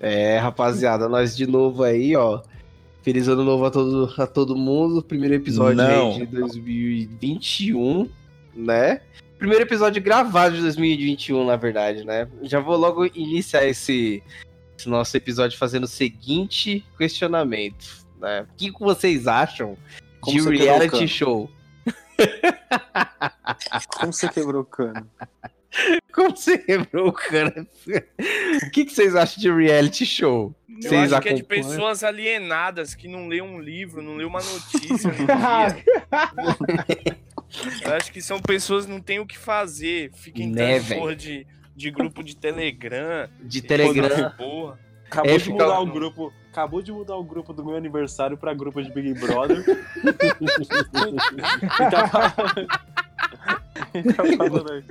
É, rapaziada, nós de novo aí, ó. Feliz ano novo a todo, a todo mundo. Primeiro episódio Não. aí de 2021, né? Primeiro episódio gravado de 2021, na verdade, né? Já vou logo iniciar esse, esse nosso episódio fazendo o seguinte questionamento, né? O que que vocês acham Como de reality cano? show? Como você quebrou o cano? Como você quebrou o cara? O que, que vocês acham de reality show? Eu Vocês acho que é de pessoas alienadas que não lê um livro, não lê uma notícia. no dia. Eu acho que são pessoas que não têm o que fazer. Fica Né, porra de, de grupo de Telegram. De Telegram. Acabou É, de fica- mudar o grupo. Acabou de mudar o grupo do meu aniversário pra grupo de Big Brother. e tá falando. e tá falando aí.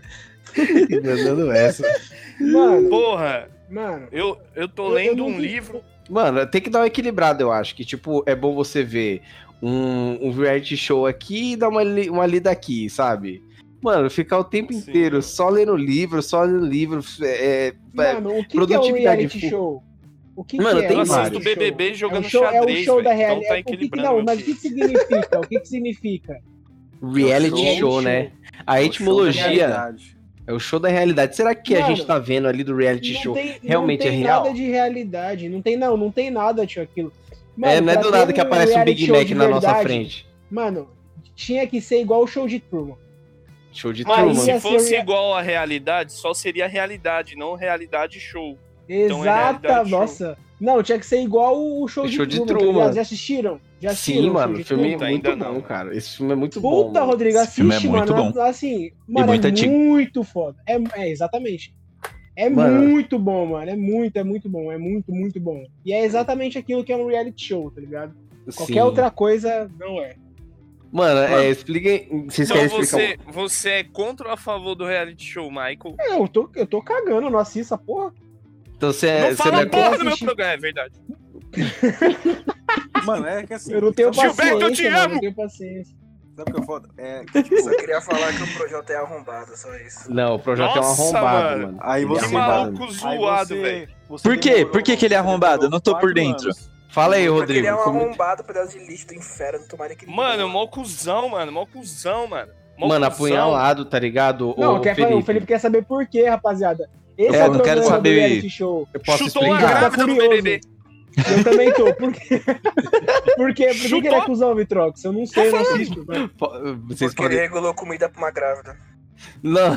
Mandando essa. Mano, Porra, mano. eu, eu tô eu- lendo um vi- livro. Mano, tem que dar uma equilibrada, eu acho. Que, tipo, é bom você ver um, um reality show aqui e dar uma, li- uma lida aqui, sabe? Mano, ficar o tempo Sim. inteiro só lendo livro, só lendo livro. É, é, Mano, o que, que é um produtividade reality show? O que, Mano, que é tem um assisto show? BBB jogando é o show, é xadrez, o show da velho. realidade. Então tá o que que, equilibrando não, mas o que, significa? o que, que significa? reality Reality show, né? A É show etimologia é o show da realidade. Será que a Mano, gente tá vendo ali do reality Não show? tem, realmente não tem é real? nada de realidade. Não tem, não, não tem nada, tio, aquilo. é, não é do nada que aparece um Big show Mac na nossa verdade, frente. Mano, tinha que ser igual o show de turma. Show de Mas turma. Se fosse igual à realidade, só seria realidade, não realidade show. Então é Exata, realidade show. nossa. Não, tinha que ser igual o show, O de, show de Truman, tá Truman. Já assistiram? Já assistiram Sim, o mano, o de filme é Puta, muito ainda bom, não. cara. Esse filme é muito bom. Puta. Rodrigo, Esse filme assiste, é muito mano. bom. Assim, mano, muito é antigo. muito foda. É, é, exatamente. É Mano. muito bom, mano. É muito, é muito bom. É muito, muito bom. E é exatamente aquilo que é um reality show, tá ligado? Qualquer Sim. outra coisa não é. Mano, Mano. é, expliquem. Vocês Então querem explicar? você, você é contra ou a favor do reality show, Michael? É, Eu tô, eu tô cagando, eu não assisto essa porra. Então você é. não você fala não é porra no meu programa, é verdade. Mano, é que assim. Eu não tenho sabe- Gilberto, eu te paciência, mano. Eu amo. não tenho paciência. Sabe o que é foda? É que, tipo, Só queria falar que o Projota é arrombado, só isso. Não, o projeto é um arrombado, mano. mano. Aí é você Que arrombado. maluco zoado, velho. Por quê? demorou- Por que que ele é arrombado? Eu não tô por dentro. anos. Fala aí, Porque ele Rodrigo. é um como- arrombado, pedaço de lixo do inferno, tomara que ele Mano, mó cuzão, mano. Mó cuzão, mano. Mó Mano, apunhalado, tá ligado? Não, quer, Felipe, o Felipe quer saber por quê, rapaziada. Esse É, é, eu o não quero saber. do show. Eu posso Chutou uma explicar? Tá grávida no curioso. BBB. Eu também tô. Por quê? Por quê? Por que, que ele é Chutou? cuzão, Vitrox? Eu não sei, eu não assisto. Vocês Porque ele podem. regulou comida pra uma grávida. Não,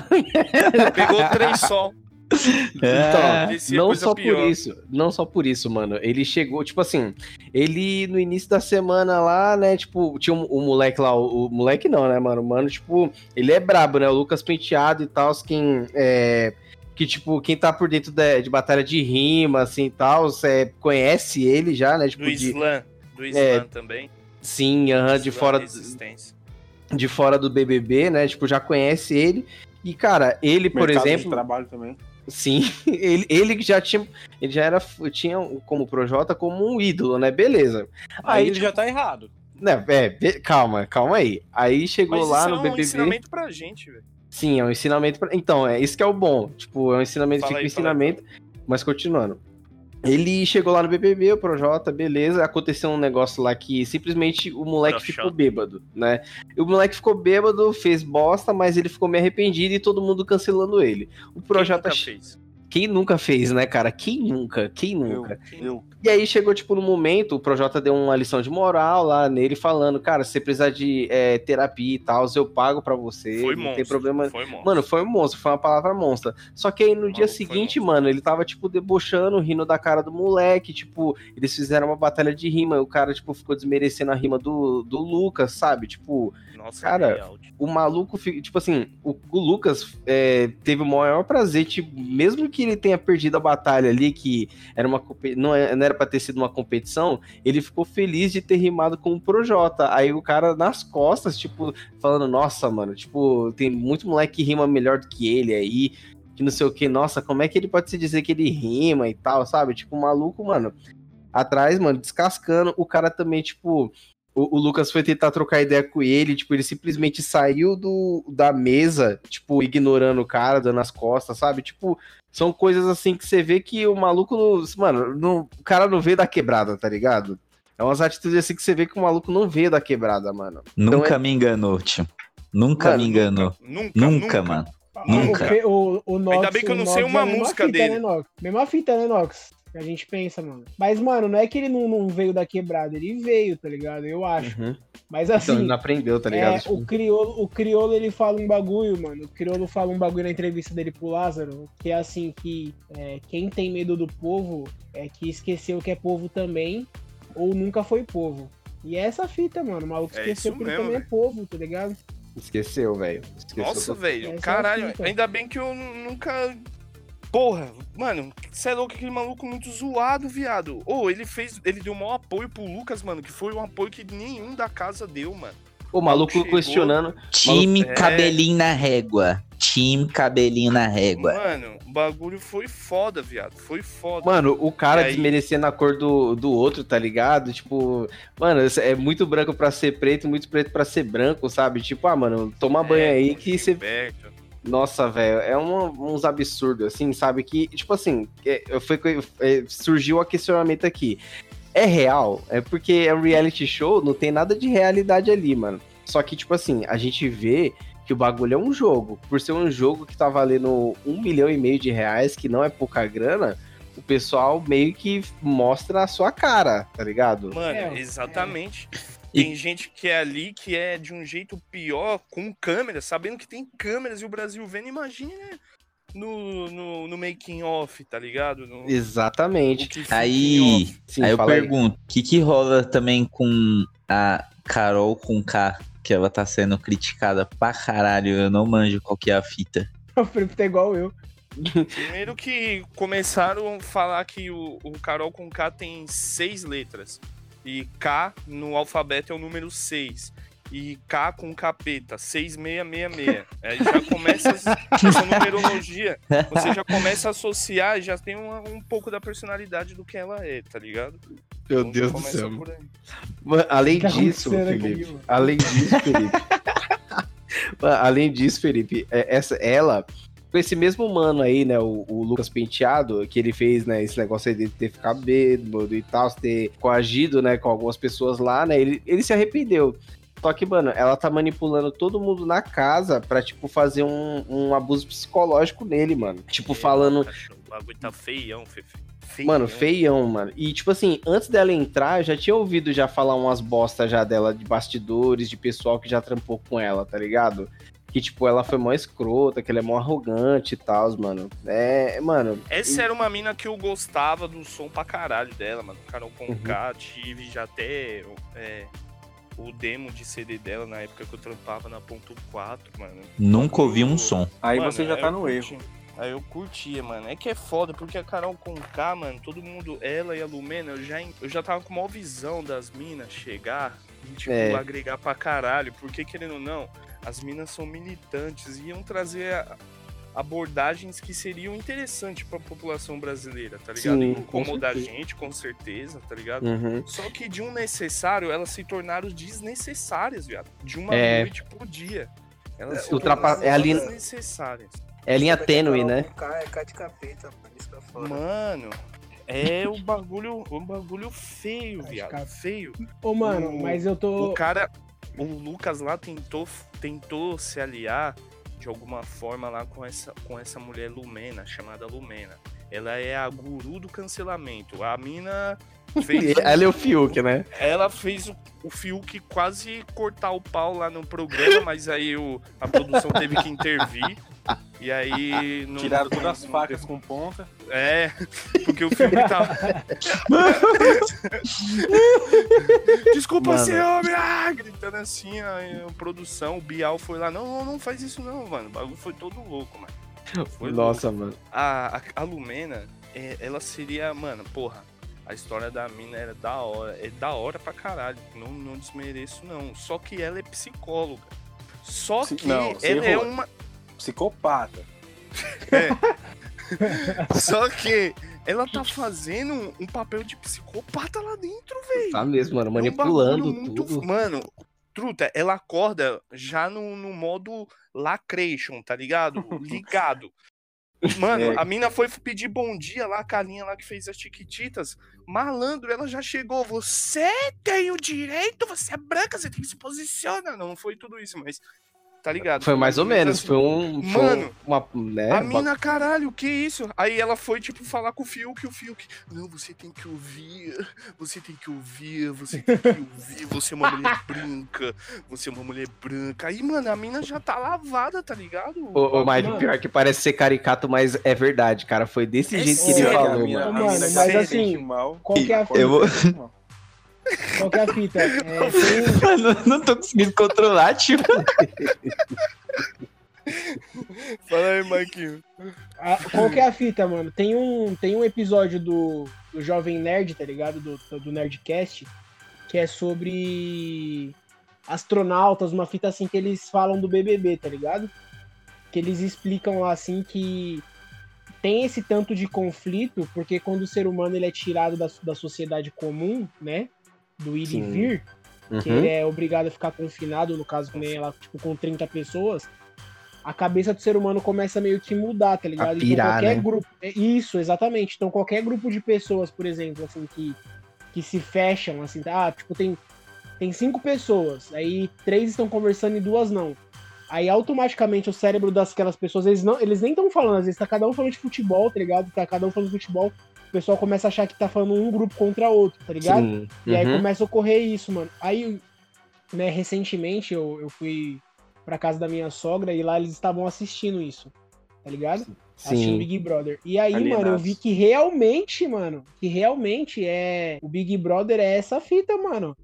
Pegou três sol. então, Parecia não só pior. por isso. Não só por isso, mano. Ele chegou, tipo assim, ele no início da semana lá, né? Tipo, tinha o um, moleque lá, o, o moleque não, né, mano? O Mano, tipo, ele é brabo, né? O Lucas Penteado e tal, quem. É, que, tipo, quem tá por dentro da- de batalha de rima, assim e tal, é, conhece ele já, né? Tipo, Do de, Slam. Do Slam É, também. sim, aham, de Slam fora. De fora do BBB, né? Tipo, já conhece ele. E, cara, ele, por Mercado de exemplo, trabalho também. sim, ele, ele que já tinha, ele já era, tinha como Projota como um ídolo, né? Beleza. Aí Aí, ele já tá errado. né, é, calma, calma aí. Aí chegou Mas lá isso no é um BBB. ensinamento pra gente, velho. Sim, é um ensinamento. Pra... Então, é isso que é o bom. Tipo, é um ensinamento, Fala fica um aí, aí, ensinamento. Mas continuando. Ele chegou lá no BBB, o Projota, beleza. Aconteceu um negócio lá que simplesmente o moleque Projota. ficou bêbado, né? O moleque ficou bêbado, fez bosta, mas ele ficou meio arrependido e todo mundo cancelando ele. O Projota. Quem nunca fez? Quem nunca fez, né, cara? Quem nunca? Quem nunca? Eu, eu. E aí chegou, tipo, no momento, o Projota deu uma lição de moral lá nele, falando, cara, se você precisar de é, terapia e tal, eu pago pra você. Foi não monstro. tem problema. Foi monstro. Mano, foi um monstro, foi uma palavra monstra. Só que aí no dia Maluco, seguinte, monstro. mano, ele tava, tipo, debochando, rindo da cara do moleque, tipo, eles fizeram uma batalha de rima, e o cara, tipo, ficou desmerecendo a rima do, do Lucas, sabe? Tipo, Nossa, cara, real. o maluco, tipo assim, o, o Lucas é, teve o maior prazer, tipo, mesmo que ele tenha perdido a batalha ali, que era uma é- não era pra ter sido uma competição, ele ficou feliz de ter rimado com o Projota. Aí o cara nas costas, tipo, falando, nossa, mano, tipo, tem muito moleque que rima melhor do que ele aí, que não sei o que, nossa, como é que ele pode se dizer que ele rima e tal, sabe? Tipo, maluco, mano, atrás, mano, descascando, o cara também, tipo, o, o Lucas foi tentar trocar ideia com ele, tipo, ele simplesmente saiu do, da mesa, tipo, ignorando o cara, dando as costas, sabe? Tipo, são coisas assim que você vê que o maluco, mano, não, o cara não veio da quebrada, tá ligado? É umas atitudes assim que você vê que o maluco não veio da quebrada, mano. Nunca Então é- me enganou, tio. Nunca Mano, me enganou. Nunca, Nunca, mano. Nunca. O, o, o Nox, Ainda bem que eu o não sei é uma mesma música fita, dele. Né, Nox? Mesma fita, né, Nox? Que a gente pensa, mano. Mas, mano, não é que ele não, não veio da quebrada, ele veio, tá ligado? Eu acho. Uhum. Mas Então assim, ele não aprendeu, tá ligado? é, Tipo, o, criolo, o Criolo ele fala um bagulho, mano. O Criolo fala um bagulho na entrevista dele pro Lázaro, que é assim, que é, quem tem medo do povo é que esqueceu que é povo também, ou nunca foi povo. E é essa fita, mano. O maluco É esqueceu que ele também é velho. povo, tá ligado? Esqueceu, velho. Esqueceu. Nossa, velho, é caralho, ainda bem que eu nu- nunca. Porra, mano, você é louco, aquele maluco muito zoado, viado. Ô, ele fez. Ele deu maior apoio pro Lucas, mano, que foi um apoio que nenhum da casa deu, mano. O maluco Chegou. questionando. Time É. cabelinho na régua. Time cabelinho na régua. Mano, o bagulho foi foda, viado. Foi foda. Mano, o cara aí? desmerecendo a cor do, do outro, tá ligado? Tipo, mano, é muito branco pra ser preto, muito preto pra ser branco, sabe? Tipo, ah, mano, toma banho É, aí com que você. Nossa, velho, é um- uns absurdos, assim, sabe? Que, tipo assim, é, foi, é, surgiu o questionamento aqui. É real? É porque é um reality show, não tem nada de realidade ali, mano. Só que, tipo assim, a gente vê que o bagulho é um jogo. Por ser um jogo que tá valendo um milhão e meio de reais, que não é pouca grana, o pessoal meio que mostra a sua cara, tá ligado? Mano, É, exatamente. E- Tem gente que é ali que é de um jeito pior, com câmeras, sabendo que tem câmeras e o Brasil vendo, imagina no, no, no making off, tá ligado? No, Exatamente. Aí. Sim, aí eu pergunto, o que que rola também com a Carol com K, que ela tá sendo criticada pra caralho, eu não manjo qual que é a fita. O Felipe tá igual eu. Primeiro que começaram a falar que o, o Carol com K tem seis letras. E K no alfabeto é o número 6. E K com capeta, 6666. Aí já começa essa numerologia. Você já começa a associar e já tem uma- um pouco da personalidade do que ela é, tá ligado? Meu Então Deus do céu. Mano, além O que tá disso, Felipe. além disso, Felipe. Mano, além disso, Felipe, essa, ela, esse mesmo mano aí, né, o, o Lucas Penteado, que ele fez, né, esse negócio aí de ter ficado bêbado e tal, ter coagido, né, com algumas pessoas lá, né, ele, ele se arrependeu. Só que, mano, ela tá manipulando todo mundo na casa pra, tipo, fazer um, um abuso psicológico nele, mano. Tipo, falando, Cachorro, O bagulho tá feião, Fefe. Feião. Mano, feião, mano. E, tipo assim, antes dela entrar, eu já tinha ouvido já falar umas bostas já dela de bastidores, de pessoal que já trampou com ela, tá ligado? Que, tipo, ela foi mó escrota, que ela é mó arrogante e tal, mano. É, mano. Essa era uma mina que eu gostava do som pra caralho dela, mano. Carol Uhum. Conká, tive já até é, o demo de CD dela na época que eu trampava na ponto 4, mano. Nunca ouvi um som. Aí Mano, você já tá no curti. erro. Aí eu curtia, mano. É que é foda, porque a Carol Conká, mano, todo mundo, ela e a Lumena, eu já, eu já tava com uma visão das minas chegar e, tipo, É. agregar pra caralho. Porque, querendo ou não, as minas são militantes e iam trazer a- abordagens que seriam interessantes pra população brasileira, tá ligado? Sim, incomodar a gente, com certeza, tá ligado? Uhum. Só que de um necessário, elas se tornaram desnecessárias, viado. De uma É. noite por dia. Elas se Ultrapa- tornaram é ali- desnecessárias. É linha Sabe que a tênue, né? é K de capeta, mano. Isso que é foda. Mano, é o bagulho, o bagulho feio, viado. Feio. Ô, mano, O- mas eu tô. O cara, o Lucas lá tentou, tentou se aliar de alguma forma lá com essa, com essa mulher Lumena, chamada Lumena. Ela é a guru do cancelamento. A mina fez. Ela é o Fiuk, né? Ela fez o, o Fiuk quase cortar o pau lá no programa, mas aí o, a produção teve que intervir. E aí. não- Tiraram todas as facas com ponta. é, porque o filme tava. Desculpa Mano. ser homem! Ah! Gritando assim, a, a produção, o Bial foi lá. Não, não, não faz isso não, mano. O bagulho foi todo louco, mano. Foi Nossa, mano. A, a, a Lumena, é, ela seria, mano, porra. A história da mina era da hora. É da hora pra caralho. Não, não desmereço, não. Só que ela é psicóloga. Só que não, ela é uma. Psicopata. Só que ela tá fazendo um, um papel de psicopata lá dentro, velho. Tá mesmo, mano, É um manipulando muito- tudo. Mano, truta, ela acorda já no, no modo lacration, tá ligado? Ligado. Mano, É. a mina foi pedir bom dia lá, a carinha lá que fez as chiquititas. Malandro, ela já chegou. Você tem o direito, você é branca, você tem que se posicionar. Não, não foi tudo isso, mas. Tá ligado? Foi mais ou Mas, menos, assim, foi um. foi Mano, uma. Né, a mina, caralho, que isso? Aí ela foi, tipo, falar com o Fiuk, e o Fiuk, não, você tem que ouvir, você tem que ouvir, você tem que ouvir, você é uma mulher branca, você é uma mulher branca. Aí, mano, a mina já tá lavada, tá ligado? Ô, ô Mike, Mano. pior que parece ser caricato, mas é verdade, cara. Foi desse É jeito que ele sério, falou, a mina, mano. a Mano, mina mas assim, mal. qual que é a Eu vou-. Qual que é a fita? É, tem- Mano, não tô conseguindo controlar, tipo. Fala aí, Marquinhos. a- qual que é a fita, mano? Tem um, tem um episódio do, do Jovem Nerd, tá ligado? Do, do Nerdcast, que é sobre astronautas, uma fita assim que eles falam do BBB, tá ligado? Que eles explicam lá assim que tem esse tanto de conflito, porque quando o ser humano ele é tirado da, da sociedade comum, né? Do ir Sim. e vir, que Uhum. ele é obrigado a ficar confinado, no caso, que nem ela, tipo, com 30 pessoas, a cabeça do ser humano começa meio que mudar, tá ligado? pirar, qualquer né? grupo. é Isso, exatamente. Então qualquer grupo de pessoas, por exemplo, assim, que, que se fecham, assim, tá? Ah, tipo, tem, tem cinco pessoas, aí três estão conversando e duas não. Aí automaticamente o cérebro daquelas pessoas, eles, não, eles nem estão falando, às vezes tá cada um falando de futebol, tá ligado? Tá cada um falando de futebol, o pessoal começa a achar que tá falando um grupo contra outro, tá ligado? Sim. E aí uhum. começa a ocorrer isso, mano. Aí, né, recentemente eu, eu fui pra casa da minha sogra e lá eles estavam assistindo isso, tá ligado? Assistindo Sim. Big Brother. E aí, mano, eu vi que realmente, mano, que realmente é. O Big Brother é essa fita, mano.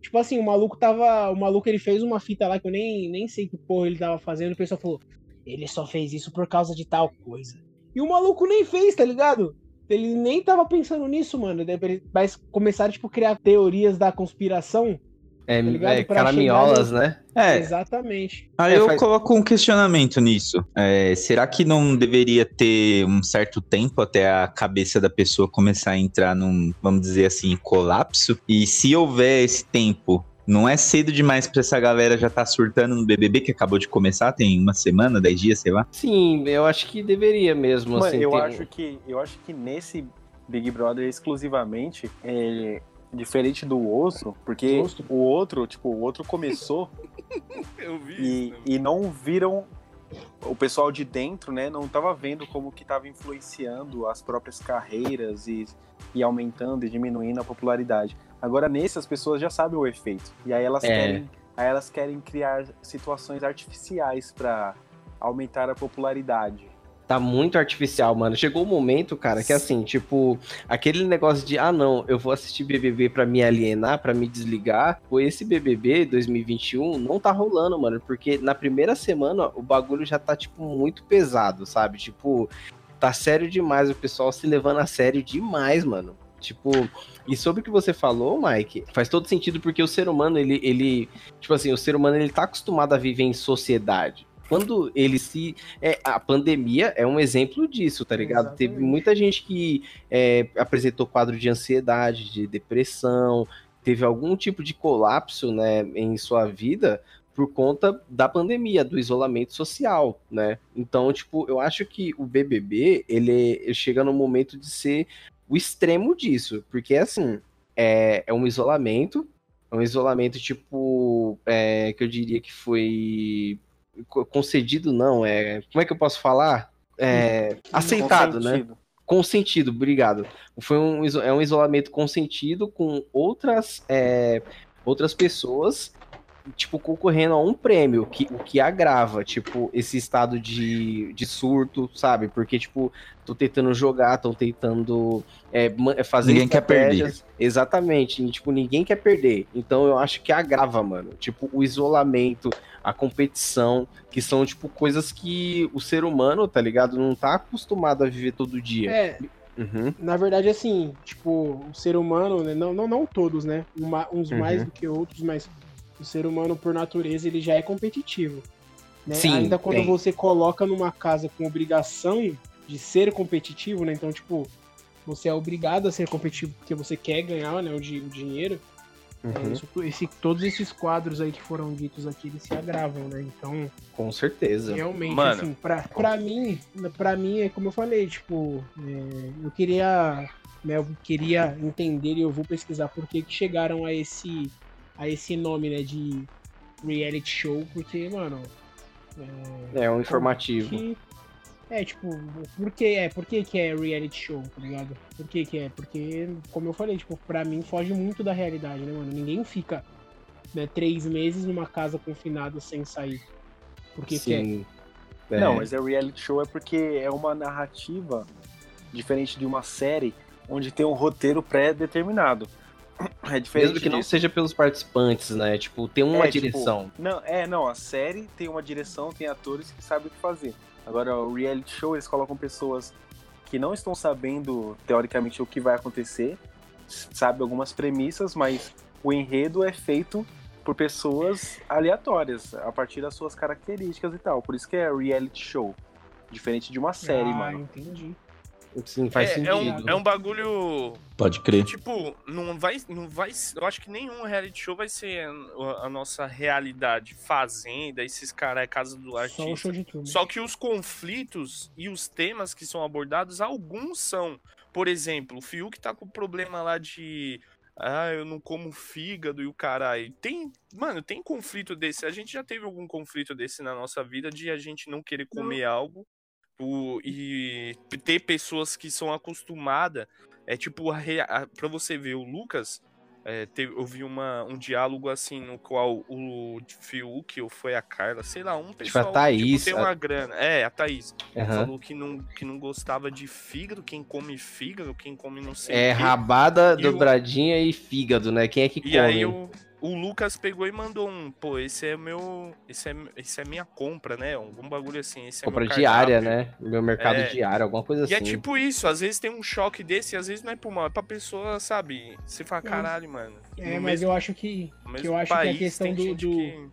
Tipo assim, o maluco tava. O maluco ele fez uma fita lá que eu nem, nem sei que porra ele tava fazendo. O pessoal falou: ele só fez isso por causa de tal coisa. E o maluco nem fez, tá ligado? Ele nem tava pensando nisso, mano. Mas começaram, tipo, a criar teorias da conspiração. É, tá ligado? é caraminholas, chegar né? É, Exatamente. Aí É, eu faz- coloco um questionamento nisso. É, será que não deveria ter um certo tempo até a cabeça da pessoa começar a entrar num, vamos dizer assim, colapso? E se houver esse tempo, não é cedo demais pra essa galera já tá surtando no BBB que acabou de começar, tem uma semana, dez dias, sei lá? Sim, eu acho que deveria mesmo. Mano, assim, eu, ter acho que, eu acho que nesse Big Brother exclusivamente, é diferente do outro, porque o outro, tipo, o outro começou Eu vi e, isso. e não viram o pessoal de dentro, né, não tava vendo como que tava influenciando as próprias carreiras e, e aumentando e diminuindo a popularidade. Agora nesse as pessoas já sabem o efeito e aí elas É. querem, aí elas querem criar situações artificiais para aumentar a popularidade. Tá muito artificial, mano. Chegou o momento, cara, que assim, tipo, aquele negócio de, ah, não, eu vou assistir BBB pra me alienar, pra me desligar. Pô, esse BBB 2021 não tá rolando, mano, porque na primeira semana o bagulho já tá, tipo, muito pesado, sabe? Tipo, tá sério demais, o pessoal se levando a sério demais, mano. Tipo, e sobre o que você falou, Mike, faz todo sentido porque o ser humano, ele, ele, tipo assim, o ser humano, ele tá acostumado a viver em sociedade. Quando ele se. É, a pandemia é um exemplo disso, tá ligado? Exatamente. Teve muita gente que é, apresentou quadro de ansiedade, de depressão, teve algum tipo de colapso, né, em sua vida por conta da pandemia, do isolamento social, né? Então, tipo, eu acho que o BBB, ele chega no momento de ser o extremo disso, porque assim, é, é um isolamento, é um isolamento tipo, é, que eu diria que foi co- concedido, não, é, como é que eu posso falar? É, aceitado, né? Consentido. Obrigado. Foi um, é um isolamento consentido com outras, é, outras pessoas, tipo, concorrendo a um prêmio, que, o que agrava, tipo, esse estado de, de surto, sabe? Porque, tipo, tô tentando jogar, estão tentando é, é, fazer Ninguém quer perder. Exatamente, e, tipo, ninguém quer perder. Então eu acho que agrava, mano. Tipo, o isolamento, a competição, que são, tipo, coisas que o ser humano, tá ligado? Não tá acostumado a viver todo dia. É, Uhum. na verdade, assim, tipo, o ser humano, né, não, não, não todos, né? uma- uns Uhum. mais do que outros, mas o ser humano, por natureza, ele já é competitivo. Né? Sim, Ainda quando tem. você coloca numa casa com obrigação de ser competitivo, né? Então, tipo, você é obrigado a ser competitivo porque você quer ganhar né, o, di- o dinheiro, é, Uhum, isso- esse- todos esses quadros aí que foram ditos aqui, eles se agravam, né? Então, com certeza. realmente, Mano. assim, pra, pra mim, pra mim, é como eu falei, tipo, é, eu queria, né, eu queria entender e eu vou pesquisar por que que chegaram a esse, a esse nome, né, de reality show, porque, mano, É um informativo. que é tipo, por que é, por que que é reality show, tá ligado? Por que que é? Porque, como eu falei, tipo, pra mim foge muito da realidade, né, mano? Ninguém fica né, três meses numa casa confinada sem sair. Porque. Sim. É. Não, mas é reality show é porque é uma narrativa diferente de uma série onde tem um roteiro pré-determinado. É diferente Mesmo que não disso. seja pelos participantes, né? Tipo, tem uma É, tipo, direção. Não, é, não, a série tem uma direção, tem atores que sabem o que fazer. Agora, o reality show, eles colocam pessoas que não estão sabendo, teoricamente, o que vai acontecer, sabe algumas premissas, mas o enredo é feito por pessoas aleatórias, a partir das suas características e tal. Por isso que é reality show. Diferente de uma série, ah, mano. entendi. Sim, faz é, sentido. é um, é um bagulho Pode crer. Tipo, não vai, não vai. Eu acho que nenhum reality show vai ser a, a nossa realidade. Fazenda, esses caras é casa do Só o artista. show de tudo. Só que os conflitos e os temas que são abordados, alguns são. Por exemplo, o Fiuk tá com problema lá de. Ah, eu não como fígado e o caralho. Tem. Mano, tem conflito desse. A gente já teve algum conflito desse na nossa vida de a gente não querer comer algo. O- e ter pessoas que são acostumadas. É tipo, a, a, pra você ver, o Lucas. É, teve, eu vi uma, um diálogo assim no qual o Fiuk ou foi a Carla, sei lá, um a pessoal que, Thaís, tipo, tem a- uma grana. É, a Thaís. Aham. Falou que não, que não gostava de fígado, quem come fígado, quem come não sei É rabada, E dobradinha e fígado, né? Quem é que E come? aí o, o Lucas pegou e mandou um, pô, esse é meu. Esse é, esse é minha compra, né? Algum bagulho assim. Esse é Compra meu diária, né? Meu mercado É. diário, alguma coisa E assim. é tipo isso, às vezes tem um choque desse, e às vezes não é pro mal, é pra pessoa, sabe? Você fala, É. caralho, mano. É, mas mesmo- eu acho que, que eu acho que a país questão do- do- que-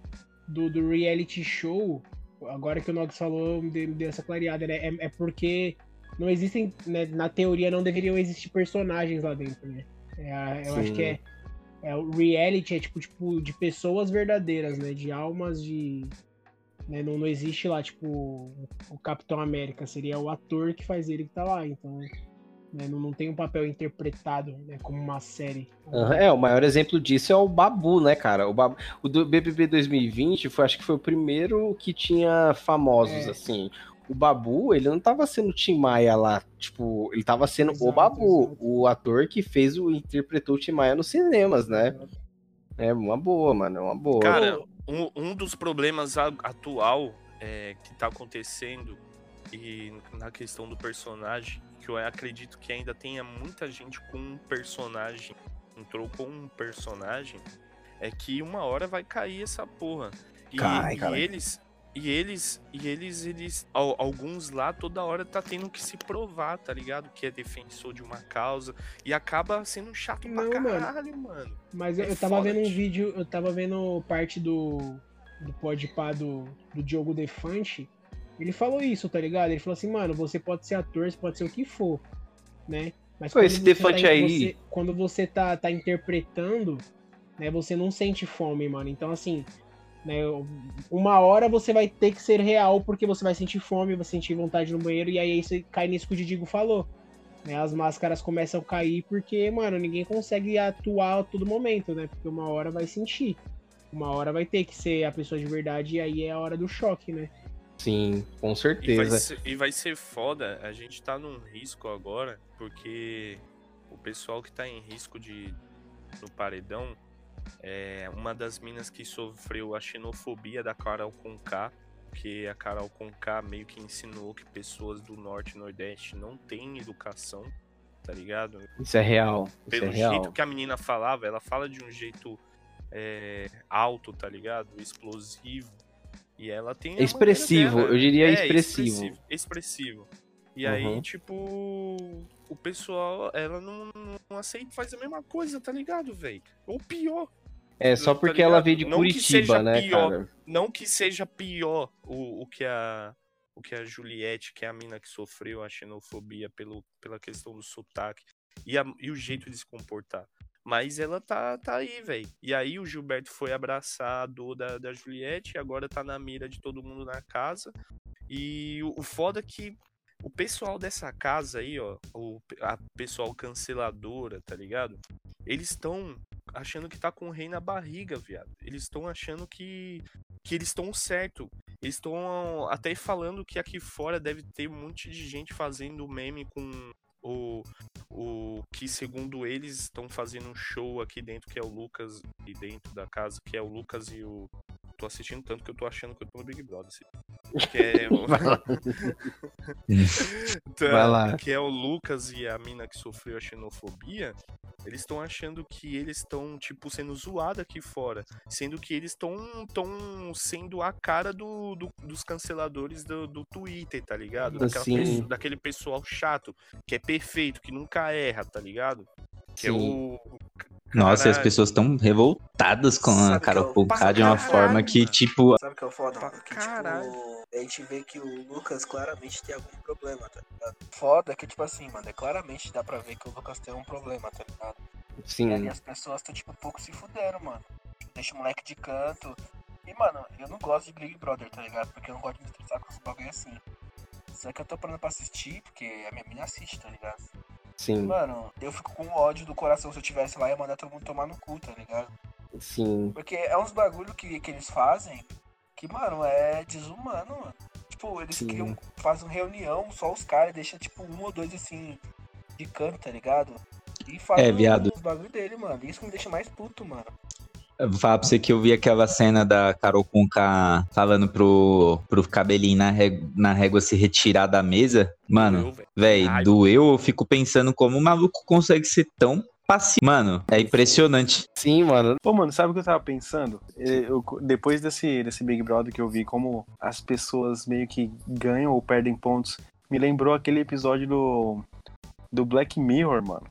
do, do reality show, agora que o Nox falou, me deu me deu essa clareada, né? É, é porque não existem, né, na teoria não deveriam existir personagens lá dentro, né? É eu acho Sim. que é, é o reality é tipo, tipo de pessoas verdadeiras, né? De almas de né, não, não existe lá, tipo, o Capitão América, seria o ator que faz ele que tá lá, então né, não, não tem um papel interpretado né, como uma série. Aham, É, o maior exemplo disso é o Babu, né, cara? O, Babu, o do BBB 2020 foi, acho que foi o primeiro que tinha famosos, É. assim. O Babu, ele não tava sendo Tim Maia lá, tipo, ele tava sendo o Exato, Babu, exato. o ator que fez o interpretou o Tim Maia nos cinemas, né? É uma boa, mano, é uma boa. Cara, um, um dos problemas atual é, que tá acontecendo e na questão do personagem, que eu acredito que ainda tenha muita gente com um personagem, entrou com um personagem, é que uma hora vai cair essa porra. E, Cai, e eles. E eles, e eles, eles, al- alguns lá toda hora tá tendo que se provar, tá ligado? Que é defensor de uma causa e acaba sendo chato Não, pra mano. caralho, mano. Mas eu, É eu tava foda, vendo um vídeo, eu tava vendo parte do, do podpah do, do Diogo Defante. Ele falou isso, tá ligado? Ele falou assim, mano, você pode ser ator, você pode ser o que for, né? Mas Pô, quando esse você Defante tá, aí- você- quando você tá, tá interpretando, né, você não sente fome, mano. Então, assim, né, uma hora você vai ter que ser real porque você vai sentir fome, vai sentir vontade no banheiro, e aí você cai nisso que o Didigo falou. Né, as máscaras começam a cair porque, mano, ninguém consegue atuar a todo momento, né? Porque uma hora vai sentir. Uma hora vai ter que ser a pessoa de verdade e aí é a hora do choque, né? Sim, com E vai, certeza. ser, e vai ser foda, a gente tá num risco agora, porque o pessoal que tá em risco de no paredão é uma das minas que sofreu a xenofobia da Carol Conká, que a Carol Conká meio que ensinou que pessoas do norte e nordeste não têm educação, tá ligado? Isso é real. Isso Pelo é real. jeito que a menina falava, ela fala de um jeito é, alto, tá ligado? Explosivo. E ela tem. Expressivo, eu diria É, expressivo. expressivo. expressivo. E Uhum. aí, tipo, o pessoal, ela não, não aceita, faz a mesma coisa, tá ligado, velho? Ou pior. É só tá porque ela ligado? veio de Não que Curitiba, seja né, pior. cara? Não que seja pior o, o que a. O porque a Juliette, que é a mina que sofreu a xenofobia pelo, pela questão do sotaque e, a, e o jeito de se comportar. Mas ela tá, tá aí, velho. E aí o Gilberto foi abraçar a dor da, da Juliette e agora tá na mira de todo mundo na casa. E o, o foda é que o pessoal dessa casa aí, ó, o a pessoal canceladora, tá ligado? Eles estão achando que tá com o rei na barriga, viado. Eles estão achando que que eles estão certo. Eles estão até falando que aqui fora deve ter um monte de gente fazendo meme com o, o que segundo eles estão fazendo um show aqui dentro que é o Lucas e dentro da casa que é o Lucas e o tô assistindo tanto que eu tô achando que eu tô no Big Brother assim. que é o... Vai lá. que é o Lucas e a mina que sofreu a xenofobia eles estão achando que eles estão, tipo, sendo zoados aqui fora. Sendo que eles estão tão sendo a cara do, do dos canceladores do, do Twitter, tá ligado? Pessoa- daquele pessoal chato, que é perfeito, que nunca erra, tá ligado? Que é Sim. o. Nossa, e as Caralho. pessoas estão revoltadas com a Sabe que Carol Conká de uma Pra forma que, caralho, tipo, Sabe o que é o foda, Pra mano? Que, caralho. tipo, a gente vê que o Lucas claramente tem algum problema, tá ligado? Foda que, tipo assim, mano, é claramente dá pra ver que o Lucas tem um problema, tá ligado? E ali Sim. as pessoas estão, tipo, um pouco se fudendo, mano. Deixa o moleque de canto. E, mano, eu não gosto de Big Brother, tá ligado? Porque eu não gosto de me estressar com os bagulho assim. Só que eu tô parando pra assistir, porque a minha menina assiste, tá ligado? Sim. Mano, eu fico com ódio do coração se eu tivesse lá e ia mandar todo mundo tomar no cu, tá ligado? Sim. Porque é uns bagulho que, que eles fazem que, mano, é desumano, mano. Tipo, eles Sim. criam, fazem reunião, só os caras, deixa tipo um ou dois assim de canto, tá ligado? E fazem É, viado. os bagulho dele, mano. Isso me deixa mais puto, mano. Eu vou falar pra você que eu vi aquela cena da Carol Conká falando pro, pro cabelinho na, ré- na régua se retirar da mesa. Mano, velho. doeu, eu fico pensando como o maluco consegue ser tão passivo. Mano, é impressionante. Sim, mano. Pô, mano, sabe o que eu tava pensando? Eh, eu- depois desse, desse Big Brother que eu vi como as pessoas meio que ganham ou perdem pontos, me lembrou aquele episódio do, do Black Mirror, mano.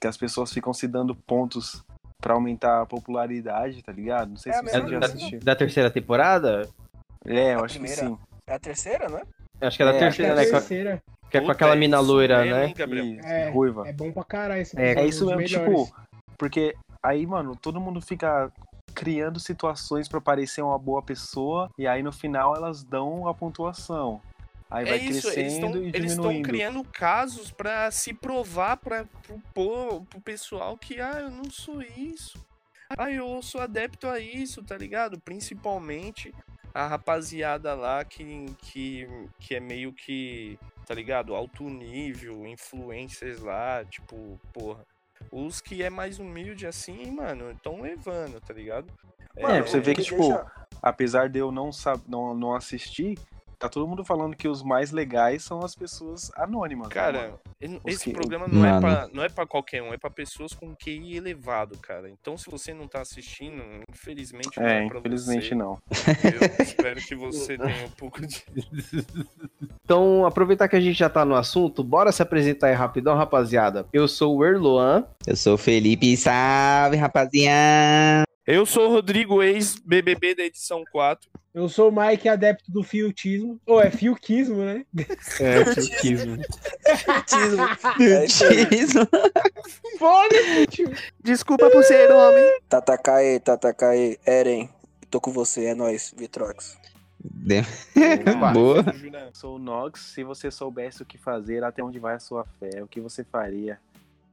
Que as pessoas ficam se dando pontos pra aumentar a popularidade, tá ligado? Não sei É se você já da, assistiu. da terceira temporada? É, eu A acho que sim. É a terceira, não é? Acho que é da É, Acho que é terceira, a né? Terceira. Que é com aquela mina loira, mesmo, né? hein, É, ruiva. É bom pra caralho esse É, É isso mesmo, melhores. tipo, porque aí, mano, todo mundo fica criando situações pra parecer uma boa pessoa e aí no final elas dão a pontuação. Aí É vai isso, eles estão crescendo eles estão criando casos pra se provar para pro, pro pessoal que ah, eu não sou isso. Ah, eu sou adepto a isso, tá ligado? Principalmente a rapaziada lá que, que, que é meio que, tá ligado? Alto nível, influencers lá, tipo, porra. Os que é mais humilde assim, mano, estão levando, tá ligado? É, pra você o ver que, tipo, deixa- apesar de eu não, sab... não, não assistir, tá todo mundo falando que os mais legais são as pessoas anônimas. né, Cara, Os esse que- programa não é, pra, não é pra qualquer um, é pra pessoas com QI elevado, cara. Então, se você não tá assistindo, infelizmente não É, é pra infelizmente você. não. Eu espero que você tenha um pouco de. Então, aproveitar que a gente já tá no assunto, bora se apresentar aí rapidão, rapaziada. Eu sou o Erloan. Eu sou o Felipe, salve, rapaziada. Eu sou o Rodrigo, ex-BBB da edição 4. Eu sou o Mike, adepto do fiotismo. Ou é fioquismo, né? É. É isso aí. Foda-se. Desculpa por ser homem. Tatakae, Tatakae, Eren. Tô com você, é nóis, Vitrox. Boa. Sou o Nox, se você soubesse o que fazer, até onde vai a sua fé, o que você faria?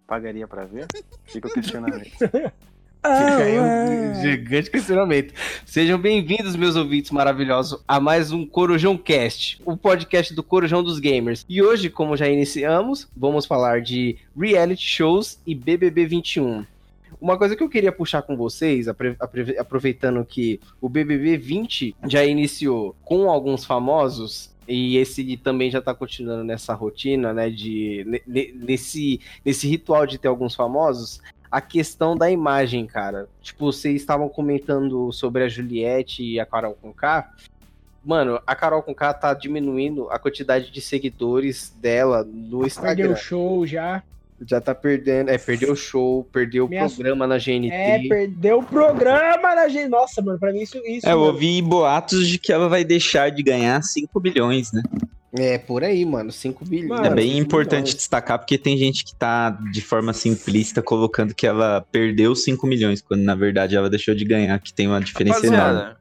Pagaria pra ver? Fica o questionamento. Fica aí um gigante questionamento. Sejam bem-vindos, meus ouvintes maravilhosos, a mais um Corujão Cast, o podcast do Corujão dos Gamers. E hoje, como já iniciamos, vamos falar de reality shows e BBB 21. Uma coisa que eu queria puxar com vocês, aproveitando que o BBB 20 já iniciou com alguns famosos, e esse também já tá continuando nessa rotina, né, de ne- ne- nesse, nesse ritual de ter alguns famosos, a questão da imagem, cara. Tipo, vocês estavam comentando sobre a Juliette e a Carol Conká. Mano, a Carol Conká tá diminuindo a quantidade de seguidores dela no Perdeu Instagram. o show já. Já tá perdendo, é, perdeu o show, perdeu o programa na GNT. É, perdeu o programa da gente. Nossa, mano, pra mim isso. isso É, eu mano. ouvi boatos de que ela vai deixar de ganhar 5 bilhões, né? É, por aí, mano. 5 bilhões. Mano, É bem importante milhões. destacar porque tem gente que tá de forma simplista colocando que ela perdeu 5 milhões, quando na verdade ela deixou de ganhar, que tem uma diferença enorme.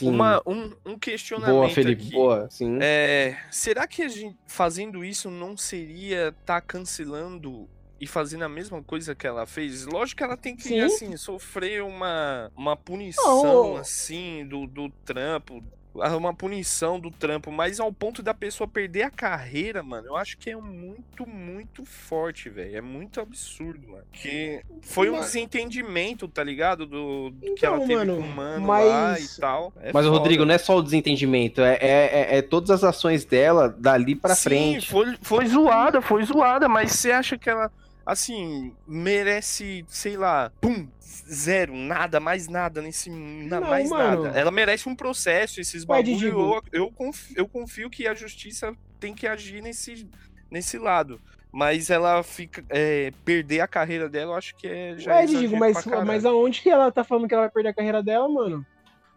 Uma, um, um questionamento Boa, Felipe. aqui. Boa, sim. É, será que a gente, fazendo isso não seria tá cancelando e fazendo a mesma coisa que ela fez? Lógico que ela tem que, Sim. assim, sofrer uma, uma punição, Não. assim, do, do trampo. Uma punição do trampo, mas ao ponto da pessoa perder a carreira, mano, eu acho que é muito, muito forte, velho. É muito absurdo, mano. Que foi um Mas- desentendimento, tá ligado? Do, do que Então, ela teve mano, com o mano lá mas- e tal. É Mas, foda. Rodrigo, não é só o desentendimento, é, é, é- é todas as ações dela dali pra Sim, frente. Foi, foi zoada, foi zoada, mas você acha que ela, assim, merece, sei lá, pum, zero, nada, mais nada nesse. na- Não, mais mano. nada. Ela merece um processo, esses Ué, bagulho. Didigo. Eu, eu, confio, eu confio que a justiça tem que agir nesse, nesse lado. Mas ela fica. é, perder a carreira dela, eu acho que é. Já Ué, é exagero mas, caralho. mas aonde que ela tá falando que ela vai perder a carreira dela, mano?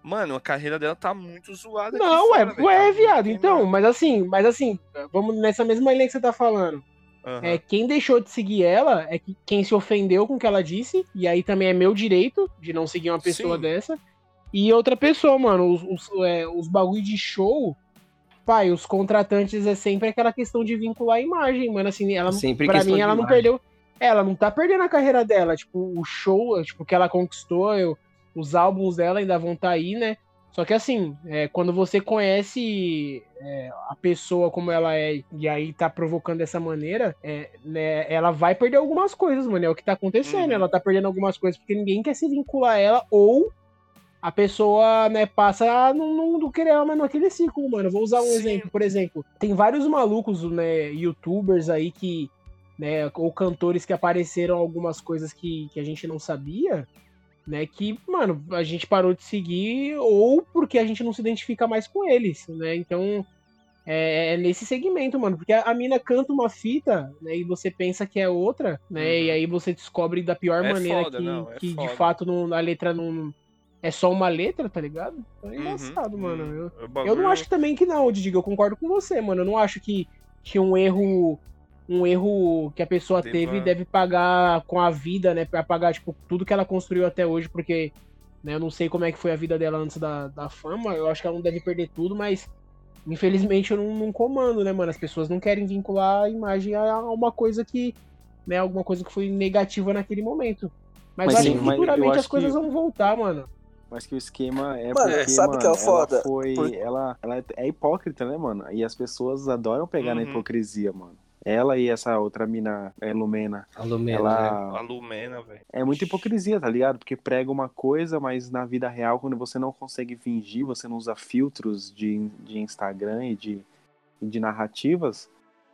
Mano, a carreira dela tá muito zoada. Não, fora, ué, velho, tá ué, muito viado. Então, mas assim, mas assim, vamos nessa mesma linha que você tá falando. Aham. É, quem deixou de seguir ela é que- quem se ofendeu com o que ela disse, e aí também é meu direito de não seguir uma pessoa Sim. dessa. E outra pessoa, mano, os, os, é, os bagulho de show, pai, os contratantes é sempre aquela questão de vincular a imagem, mano. Assim, ela, não- Sempre pra mim, ela não imagem. perdeu. Ela não tá perdendo a carreira dela. Tipo, o show, tipo, que ela conquistou, eu- os álbuns dela ainda vão estar aí, né? Só que assim, é, quando você conhece é, a pessoa como ela é e aí tá provocando dessa maneira, é, né, ela vai perder algumas coisas, mano. É o que tá acontecendo. Uhum. Ela tá perdendo algumas coisas porque ninguém quer se vincular a ela ou a pessoa, né, passa a não, não, não querer ela mais naquele ciclo, mano. Eu Vou usar um Sim. exemplo. Por exemplo, tem vários malucos, né, youtubers aí que, né, ou cantores que apareceram algumas coisas que, que a gente não sabia, né, que, mano, a gente parou de seguir ou porque a gente não se identifica mais com eles, né? Então, é, é nesse segmento, mano, porque a, a mina canta uma fita, né, e você pensa que é outra, né, Uhum. e aí você descobre da pior É maneira foda, que, não, é que de fato não, a letra não é só uma letra, tá ligado? Então é Uhum, engraçado, mano. uhum. Eu, O eu não acho também que não, Didigo, eu concordo com você, mano. Eu não acho que, que um erro um erro que a pessoa Deva- teve deve pagar com a vida, né? Pra pagar, tipo, tudo que ela construiu até hoje, porque né, eu não sei como é que foi a vida dela antes da, da fama. Eu acho que ela não deve perder tudo, mas infelizmente eu não, não comando, né, mano? As pessoas não querem vincular a imagem a, uma coisa que, né, alguma coisa que foi negativa naquele momento. Mas, Mas eu acho sim, que futuramente acho as coisas que- vão voltar, mano. Mas que o esquema é Mano, porque, sabe o que é mano, foda? ela foi. Por- Ela, ela é hipócrita, né, mano? E as pessoas adoram pegar na Uhum. hipocrisia, mano. Ela e essa outra mina, é, Lumena, A Lumena, né? A ela Lumena, velho. é muita hipocrisia, tá ligado? Porque prega uma coisa, mas na vida real, quando você não consegue fingir, você não usa filtros de, de Instagram e de, de narrativas,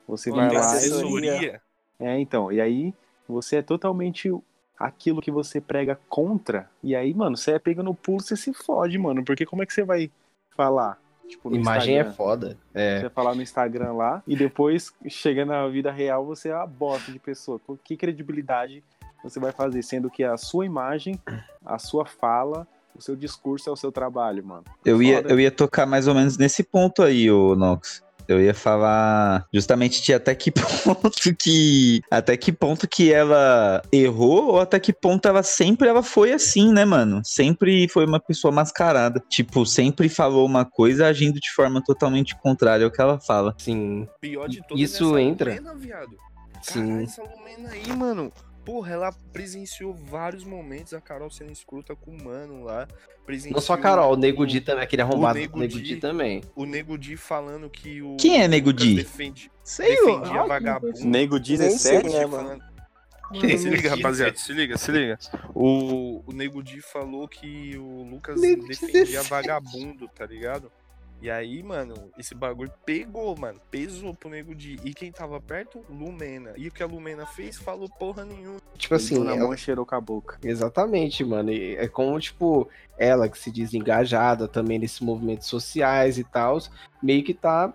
você Pô, vai lá e assessoria. É, então, e aí você é totalmente aquilo que você prega contra, e aí, mano, você é pego no pulo, você se fode, mano, porque como é que você vai falar? Tipo, no Imagem é Instagram? foda. É. Você vai falar no Instagram lá, e depois, chega na vida real, você é uma bosta de pessoa. Com que credibilidade você vai fazer? Sendo que a sua imagem, a sua fala, o seu discurso é o seu trabalho, mano. Eu ia, Foda. eu ia tocar mais ou menos nesse ponto aí, ô Nox. Eu ia falar justamente de até que ponto que. Até que ponto que ela errou, ou até que ponto ela sempre ela foi assim, né, mano? Sempre foi uma pessoa mascarada. Tipo, sempre falou uma coisa agindo de forma totalmente contrária ao que ela fala. Sim, Pior de tudo Isso é entra. Lumena, viado. sim. Caralho, essa Lumena aí, mano. Porra, ela presenciou vários momentos a Carol sendo escrota com o mano lá. Presenciou Não só a Carol, o Nego o- Di também, aquele arrombado Nego do Nego Di. Di também. O Nego Di falando que o. Quem é Nego Di? Defende, Sei defendia lá. vagabundo. Nego sei 17? quem é, mano. Se liga, rapaziada, se liga, se liga. O, o Nego Di falou que o Lucas Nego defendia 17. vagabundo, tá ligado? E aí, mano, esse bagulho pegou, mano. Pesou pro Nego Di. E quem tava perto? Lumena. E o que a Lumena fez? Falou porra nenhuma. Tipo assim, Pegou na ela- mão e cheirou com a boca. Exatamente, mano. E é como, tipo, ela que se diz engajada também nesses movimentos sociais e tal, meio que tá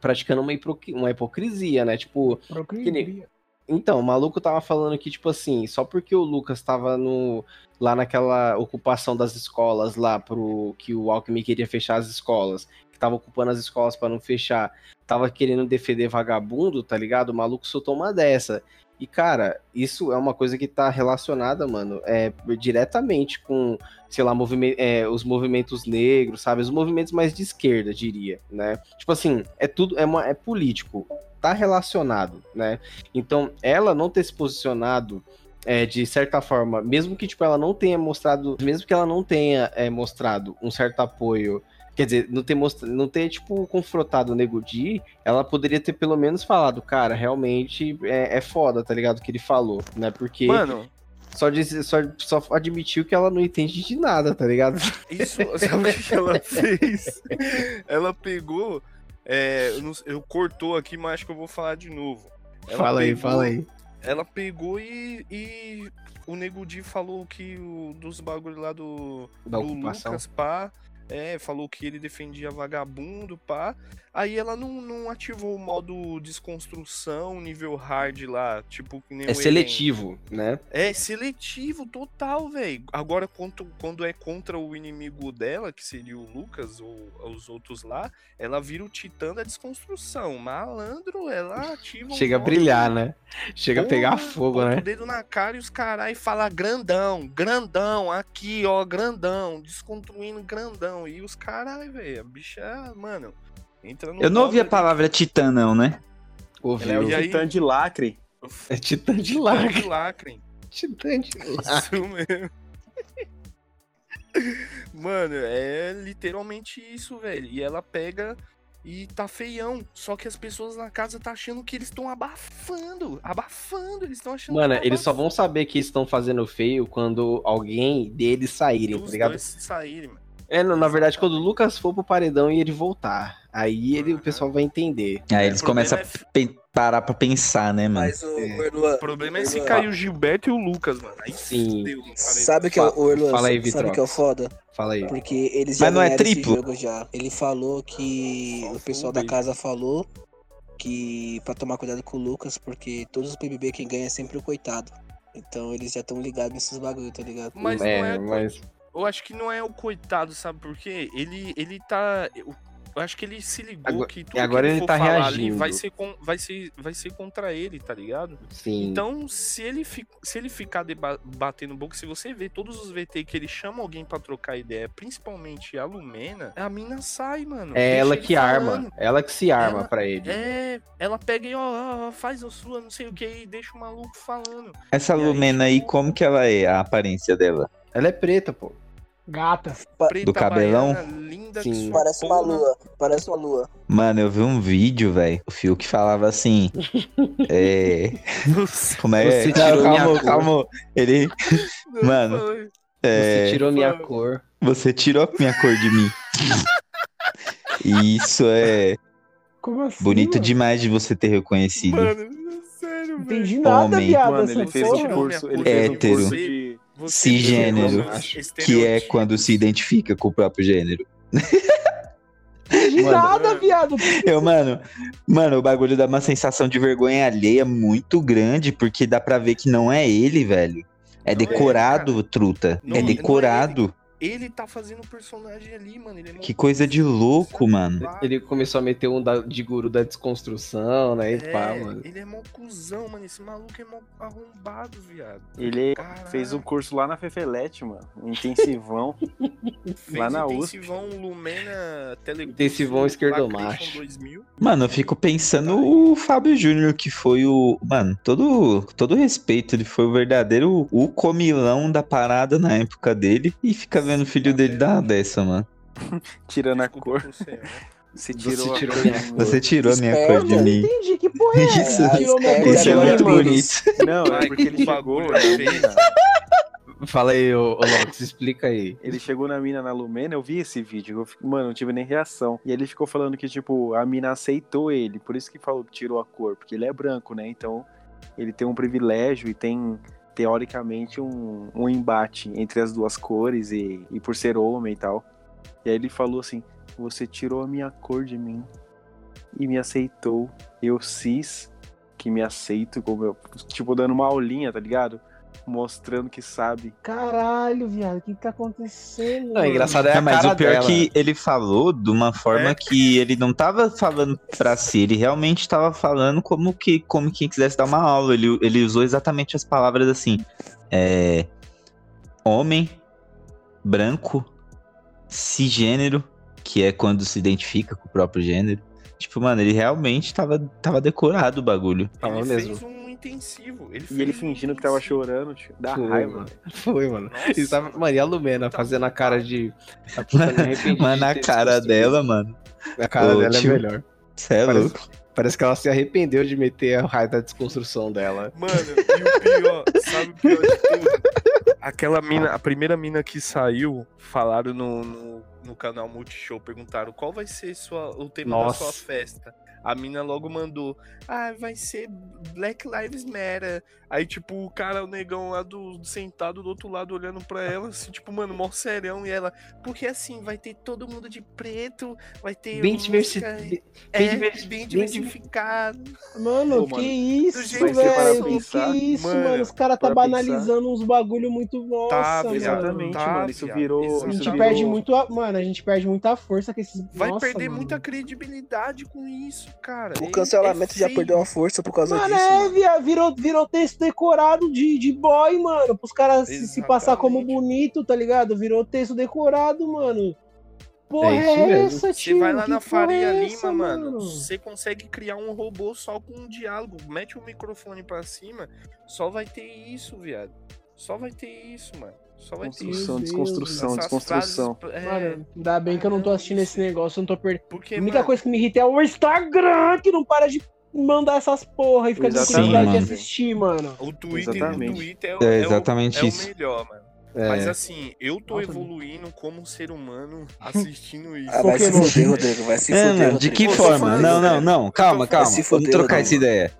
praticando uma, hipro- uma hipocrisia, né? Tipo, Procria. Então, o maluco tava falando que, tipo assim, só porque o Lucas tava no, lá naquela ocupação das escolas lá, pro que o Alckmin queria fechar as escolas, que tava ocupando as escolas para não fechar, tava querendo defender vagabundo, tá ligado? O maluco soltou uma dessa. E, cara, isso é uma coisa que tá relacionada, mano, é, diretamente com, sei lá, movime é, os movimentos negros, sabe? Os movimentos mais de esquerda, diria, né? Tipo assim, é tudo, é, uma, é político, tá relacionado, né? Então, ela não ter se posicionado é, de certa forma, mesmo que tipo, ela não tenha mostrado, mesmo que ela não tenha é, mostrado um certo apoio, quer dizer, não ter, mostrado, não ter tipo, confrontado o Nego Di, ela poderia ter pelo menos falado, cara, realmente é, é foda, tá ligado? O que ele falou, né? Porque. Mano, Só, disse, só, só admitiu que ela não entende de nada, tá ligado? Isso, sabe o que ela fez? Ela pegou. É, eu, não- eu cortou aqui, mas acho que eu vou falar de novo. Ela fala aí, pegou- fala aí. Ela pegou e, e o Nego Di falou que o, dos bagulho lá do, Da do ocupação. Lucas, pá. É, falou que ele defendia vagabundo, pá. Aí ela não, não ativou o modo desconstrução, nível hard lá, tipo que nem É seletivo, né? É seletivo, total, velho. Agora, quando, quando é contra o inimigo dela, que seria o Lucas ou os outros lá, ela vira o titã da desconstrução. Malandro, ela ativa o Chega a modo- brilhar, né? Chega a pegar fogo, né? o dedo na cara e os caras fala grandão, grandão, aqui, ó, grandão, desconstruindo grandão. E os caras, velho, a bicha, mano, entra no. Eu não ouvi a palavra titã, não, né? Ouviu? Ela é o E aí- titã de lacre. É titã de de lacre. lacre. Titã de lacre. Isso mesmo. Mano, é literalmente isso, velho. E ela pega e tá feião. Só que as pessoas na casa tá achando que eles estão abafando. Abafando, eles estão achando Mano, que eles só vão saber que estão fazendo feio quando alguém deles saírem, tá Os ligado? dois saírem, mano. É, não, na verdade, quando o Lucas for pro paredão e ele voltar, aí ele, o Uhum. pessoal vai entender. Aí É, eles começam é a pe- parar pra pensar, né, mano? Mas o, É. o Erluan, O problema é se Erluan, cair o Gilberto e o Lucas, mano. Aí Sim. Sabe que é o Erluan, Fala aí, sabe Vitrox. que é o foda? Fala aí. Porque eles já Mas não é triplo? jogo já. Ele falou que o pessoal da casa falou que pra tomar cuidado com o Lucas, porque todos os BBB quem ganha é sempre o coitado. Então eles já estão ligados nesses bagulho, tá ligado? Mas não é, é. mas. Eu acho que não é o coitado, sabe por quê? Ele, ele tá. Eu acho que ele se ligou Agora- que tudo agora que ele for tá falar ali reagindo. vai ser, com, vai, ser, vai ser contra ele, tá ligado? Sim. Então, se ele, fi- se ele ficar batendo boca, se você vê todos os VT que ele chama alguém pra trocar ideia, principalmente a Lumena, a mina sai, mano. é ela ele que arma. falando. Ela que se arma Ela- pra ele. É, ela pega e ó, ó, faz a sua, não sei o que, e deixa o maluco falando. Essa E Lumena aí, como que ela é, a aparência dela? Ela é preta, pô. Gata. Preta cabelão? baiana, linda Sim. que Parece uma lua, parece uma lua. Mano, eu vi um vídeo, velho. O Fio que falava assim. é. Como é? Você tirou minha calma, calma. Ele. Mano. É, Você tirou minha cor. Você tirou a minha cor de mim. Isso é Como assim? bonito mano? demais de você ter reconhecido. Mano, sério, Não velho. entendi nada, Homem. viado. Mano, ele fez um curso, ele cor. fez um Hétero. curso de... Você Cisgênero. Que é quando se identifica com o próprio gênero. Mano. nada, viado. Eu, mano, mano, o bagulho dá uma sensação de vergonha alheia muito grande, porque dá pra ver que não é ele, velho. É Não é, decorado, truta. Não, é não é decorado. Ele tá fazendo o personagem ali, mano. Ele é Que coisa de louco, mano. Ele começou a meter um da- de guru da desconstrução, né? E pá, É, mano. ele é mó cuzão, mano. Esse maluco é mó arrombado, viado. Ele Caralho. fez um curso lá na Fefelete, mano. Um intensivão. Fez lá na USP. intensivão Lumena Telecurso. Intensivão esquerdomacho. Lacration 2000. Mano, eu fico pensando o Fábio Júnior, que foi o. Mano, todo, todo respeito, ele foi o verdadeiro o comilão da parada na época dele. E fica vendo o filho dele dar uma dessa, mano. Tirando a cor. você, né? Você tirou, tirou a minha cor. Você tirou a minha cor de mim. entendi. Que porra é Isso. Tirou Isso é muito bonito. Não, é porque ele na mina. Fala aí, ô, ô Lox, explica aí. Ele chegou na mina na Lumena, eu vi esse vídeo. Eu, fico- mano, não tive nem reação. E ele ficou falando que, tipo, a mina aceitou ele. Por isso que falou que tirou a cor. Porque ele é branco, né? Então, ele tem um privilégio e tem, teoricamente, um, um embate entre as duas cores e, e por ser homem e tal. E aí ele falou assim: Você tirou a minha cor de mim e me aceitou. Eu cis que me aceito como eu. Tipo, dando uma aulinha, tá ligado? Mostrando que sabe. Caralho, viado, o que tá acontecendo? Não, mano? engraçado é a Não, mas cara o pior é dela. que ele falou de uma forma É. que ele não tava falando pra si, ele realmente tava falando como que como quem quisesse dar uma aula. Ele, ele usou exatamente as palavras assim: é, homem, branco, cisgênero, que é quando se identifica com o próprio gênero. Tipo, mano, ele realmente tava, tava decorado o bagulho. Tava ele mesmo. fez um intensivo. Ele E ele fingindo que tava intensivo. chorando, tio. Dá Foi, raiva. mano. Foi, mano. Nossa, E tava, mano, e a Lumena Tá fazendo a cara de. A Mas de na cara dela, mano. A cara Ô, dela tio. é melhor. Cê é Parece- louco. Parece que ela se arrependeu de meter o raio da desconstrução dela. Mano, e o pior, sabe o pior de tudo? Aquela mina, a primeira mina que saiu, falaram no, no, no canal Multishow, perguntaram qual vai ser sua, o tema Nossa. da sua festa. A mina logo mandou, ah, vai ser Black Lives Matter. Aí, tipo, o cara, o negão lá do, sentado do outro lado, olhando pra ela, assim, tipo, mano, mó serão. E ela, porque assim, vai ter todo mundo de preto, vai ter Bem é, bem diversi- bem diversificado. Mano, Pô, que mano, isso, que para velho? Que pensar, isso, mano, mano? Os caras tá banalizando uns bagulho muito nossa, Tá, mano. Exatamente, Tá, mano. Isso virou. A exatamente. gente Isso perde virou... muito, a... mano, a gente perde muita força com esses. Vai Nossa, perder mano. muita credibilidade com isso, cara. O É- cancelamento é já perdeu a força por causa Mano, disso. é, mano. via- virou, virou texto decorado de, de boy, mano. Pros caras se, se passar como bonito, tá ligado? Virou texto decorado, mano. Porra, É é, isso mesmo. essa, Você tio? vai lá Que na Faria é Lima, essa, mano. Você consegue criar um robô só com um diálogo. Mete o microfone pra cima, só vai ter isso, viado. Só vai ter isso, mano. Só vai ter isso. Construção, Deus, desconstrução, Essas desconstrução. frases, é, Mano, ainda bem que eu não tô assistindo esse negócio, eu não tô perdendo. porque, A única mano, coisa que me irrita é o Instagram, que não para de mandar essas porra e fica com Exatamente. curiosidade de assistir, mano. o Twitter, o Exatamente. Twitter é, o- É é o- exatamente é o isso. melhor, mano. É. Mas assim, eu tô Nossa, evoluindo como ser humano assistindo isso. Ah, vai se fuder, Rodrigo. Vai se É, fuder, mano, de que forma? Não, não, né? não. Calma, calma. Vamos trocar essa ideia.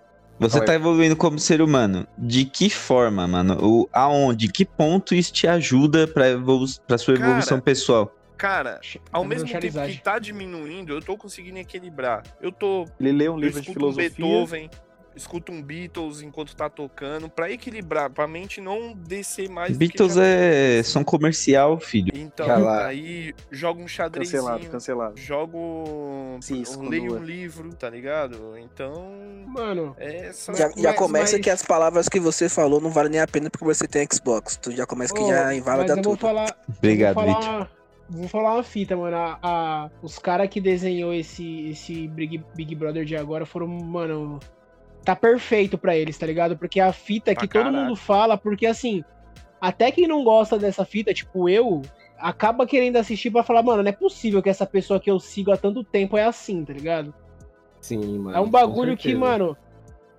Você tá evoluindo como ser humano. De que forma, mano? O, aonde? Que ponto isso te ajuda pra, evolu pra sua Cara, evolução pessoal? Cara, ao mesmo tempo que tá diminuindo, eu tô conseguindo equilibrar. Eu tô Ele lê um Eu livro de filosofia. Beethoven, escuto um Beatles enquanto tá tocando, pra equilibrar, pra mente não descer mais. Beatles já é som comercial, filho. Então, aí jogo um xadrezinho, Cancelado, cancelado. jogo. Cisco, leio Lua. um livro, tá ligado? Então. Mano, É essa. Já, já Mas- começa mas- que as palavras que você falou não valem nem a pena porque você tem Xbox. Tu já começa que ô, já invalida eu vou tudo. falar, Obrigado, vou falar Vitor. uma, vou falar uma fita, mano. A, a- os caras que desenhou esse, esse Big, Big Brother de agora foram, mano. Tá perfeito pra eles, tá ligado? Porque a fita que todo mundo fala, porque assim, até quem não gosta dessa fita, tipo eu, acaba querendo assistir pra falar, mano, não é possível que essa pessoa que eu sigo há tanto tempo é assim, tá ligado? Sim, mano. É um bagulho que, mano,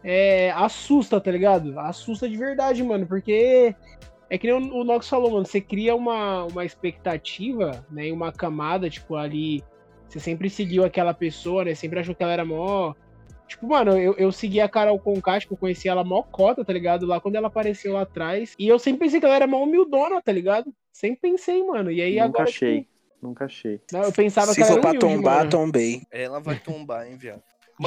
é, assusta, tá ligado? Assusta de verdade, mano, porque é que nem o, o Nox falou, mano, você cria uma, uma expectativa, né, uma camada, tipo, ali, você sempre seguiu aquela pessoa, né, sempre achou que ela era mó... Tipo, mano, eu, eu segui a Carol Conká, tipo, eu conheci ela mó cota, tá ligado? Lá quando ela apareceu lá atrás, e eu sempre pensei que ela era mó humildona, tá ligado? Sempre pensei, mano, e aí Nunca agora, achei. tipo, Nunca achei. não, eu pensava Se que ela for pra humilde, tombar, mano. tombei. Ela vai tombar, hein, viado.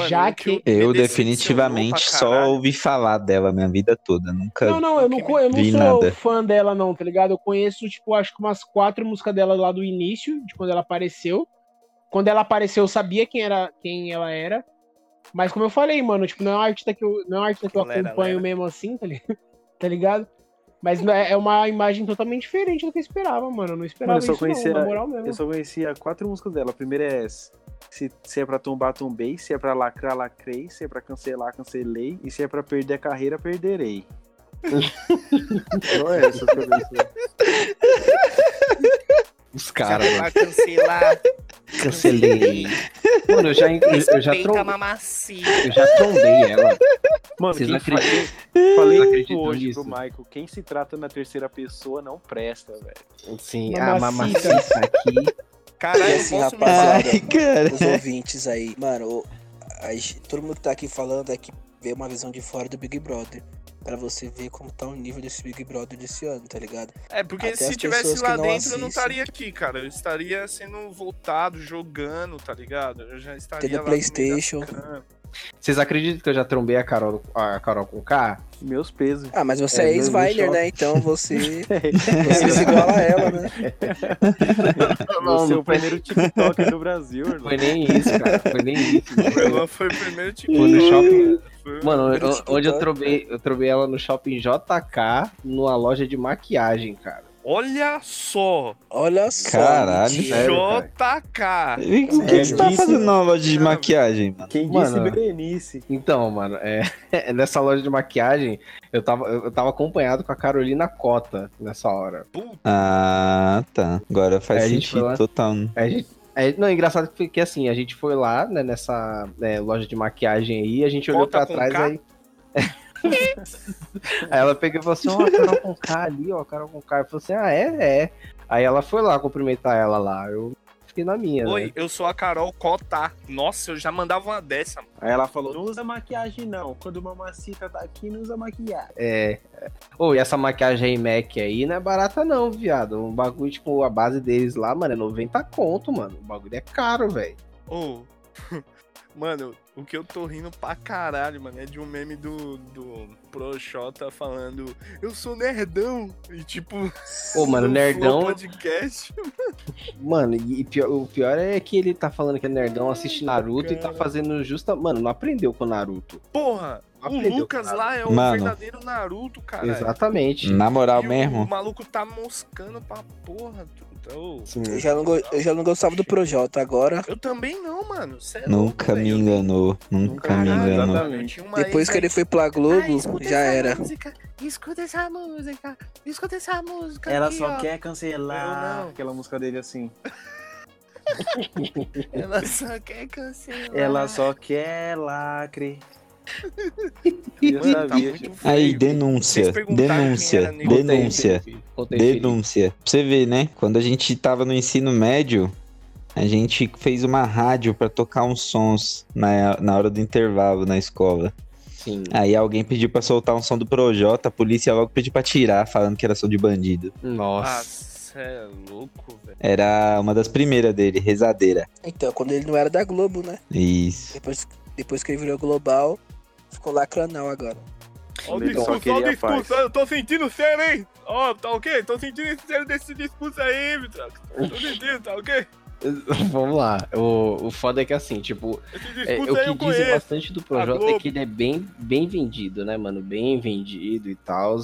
Já o que- Eu definitivamente só ouvi falar dela minha vida toda. Nunca. Não, não, eu não, eu não sou nada. fã dela, não, tá ligado? Eu conheço, tipo, acho que umas quatro músicas dela lá do início, de quando ela apareceu. Quando ela apareceu, eu sabia quem, era, quem ela era. Mas como eu falei, mano, tipo, não é uma artista que eu, não é uma artista que eu Lera, acompanho lera. mesmo assim, tá ligado? tá ligado? Mas não é é uma imagem totalmente diferente do que eu esperava, mano. Eu não esperava Mano, eu só isso, conhecia- não, na moral mesmo. Eu só conhecia quatro músicas dela. A primeira é essa. Se, se é pra tombar, tombei. Se é pra lacrar, lacrei. Se é pra cancelar, cancelei. E se é pra perder a carreira, perderei. Só essa que eu conhecia. Os caras, mano. Pra cancelar. Cancelei. Mano, eu já, eu, eu já, Respeita trom, a mamacita. eu já trombei ela. Mano, Vocês não acreditam? falei acreditam hoje nisso? pro Michael. Quem se trata na terceira pessoa não presta, velho. Sim, a Mamacita. mamacita aqui. Caralho, assim, rapaziada, Ai, cara. os ouvintes aí. Mano, o- a todo mundo que tá aqui falando é que vê uma visão de fora do Big Brother. Pra você ver como tá o nível desse Big Brother desse ano, tá ligado? É, porque Até se tivesse lá dentro, eu não assistem. estaria aqui, cara. Eu estaria sendo voltado, jogando, tá ligado? Eu já estaria Tendo lá PlayStation. Vocês acreditam que eu já trombei a Carol, a Carol com K? Meus pesos. Ah, mas você É, é, shopping. né? Então você, você se iguala a ela, né? Não, Você é não o primeiro TikToker do Brasil, irmão. foi nem isso, cara. Foi nem isso. O Elan foi o primeiro. Foi no shopping. Foi- Mano, Primeiro o- TikTok, onde eu trobei, eu trobei ela no shopping JK, numa loja de maquiagem, cara. Olha só. Olha só. Caralho. JK. O que você tá fazendo na loja de maquiagem, mano? Quem disse Mano. Berenice? Então, mano, é, nessa loja de maquiagem, eu tava, eu tava acompanhado com a Carolina Cota nessa hora. Puta. Ah, tá. Agora faz É, a gente foi sentido lá. total. né? A gente, é, não, engraçado que, que assim, a gente foi lá, né, nessa né, loja de maquiagem aí, a gente olhou pra trás K? aí. aí ela pegou e falou assim, ó, a Carol com K ali, ó, Carol com K. Eu falei assim, ah, é, é. Aí ela foi lá cumprimentar ela lá. Eu fiquei na minha, Oi, né? eu sou a Carol Cota. Nossa, eu já mandava uma dessa. mano. Aí ela falou, não usa maquiagem não. Quando uma mamacita tá aqui, não usa maquiagem. É. é. Ô, e essa maquiagem aí, MAC aí, não é barata não, viado. Um bagulho, tipo, a base deles lá, mano, é 90 conto, mano. O bagulho é caro, velho. Ô. Mano, o que eu tô rindo pra caralho, mano, é de um meme do, do Proxota falando Eu sou nerdão. E tipo. Ô, mano, no nerdão- Podcast. Mano, e pior- o pior é que ele tá falando que é nerdão, assiste Naruto e tá fazendo justa. Mano, não aprendeu com o Naruto. Porra, Não o aprendeu Lucas lá é o Mano. verdadeiro Naruto, cara. Exatamente. Na moral E o- mesmo. O maluco tá moscando pra porra. tu- Sim. Eu já, não, eu já não gostava do Projota, agora. Eu também não, mano. É Nunca louco, me velho. enganou. Nunca me Caralho, enganou. tinha uma Depois que ele foi pra Ah, Globo, escuta já era. Música, escuta essa música, escuta essa música. Ela aqui, só ó. quer cancelar aquela música dele assim. Ela só quer cancelar. Ela só quer lacre. Tá. Aí, denúncia. Denúncia. Denúncia. Denúncia. Pra você ver, né? Quando a gente tava no ensino médio, a gente fez uma rádio pra tocar uns sons na, na hora do intervalo na escola. Sim. Aí alguém pediu pra soltar um som do Projota, a polícia logo pediu pra tirar, falando que era som de bandido. Ah, Nossa. cê é louco, velho. Era uma das primeiras dele, Rezadeira. Então, quando ele não era da Globo, né? Isso. Depois, depois que ele virou global, ficou lacranão agora. Ó o discurso, ó o discurso. Eu tô sentindo sério, hein? Ó, tá ok? Tô sentindo esse sério desse discurso aí, Vitor. Tô sentindo, tá ok? Vamos lá. O, o foda é que assim, tipo, é, o que dizem conheço. bastante do Projota é Globo. que ele é bem, bem vendido, né, mano? Bem vendido e tal.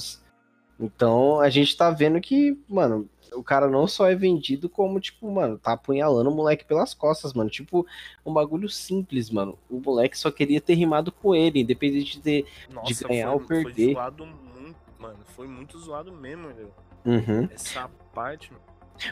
Então a gente tá vendo que, mano, o cara não só é vendido, como, tipo, mano, tá apunhalando o moleque pelas costas, mano. Tipo, um bagulho simples, mano. O moleque só queria ter rimado com ele, independente de ter. Nossa, ganhar foi, ou perder. Foi zoado muito, mano. Foi muito zoado mesmo, meu. Uhum. Essa parte.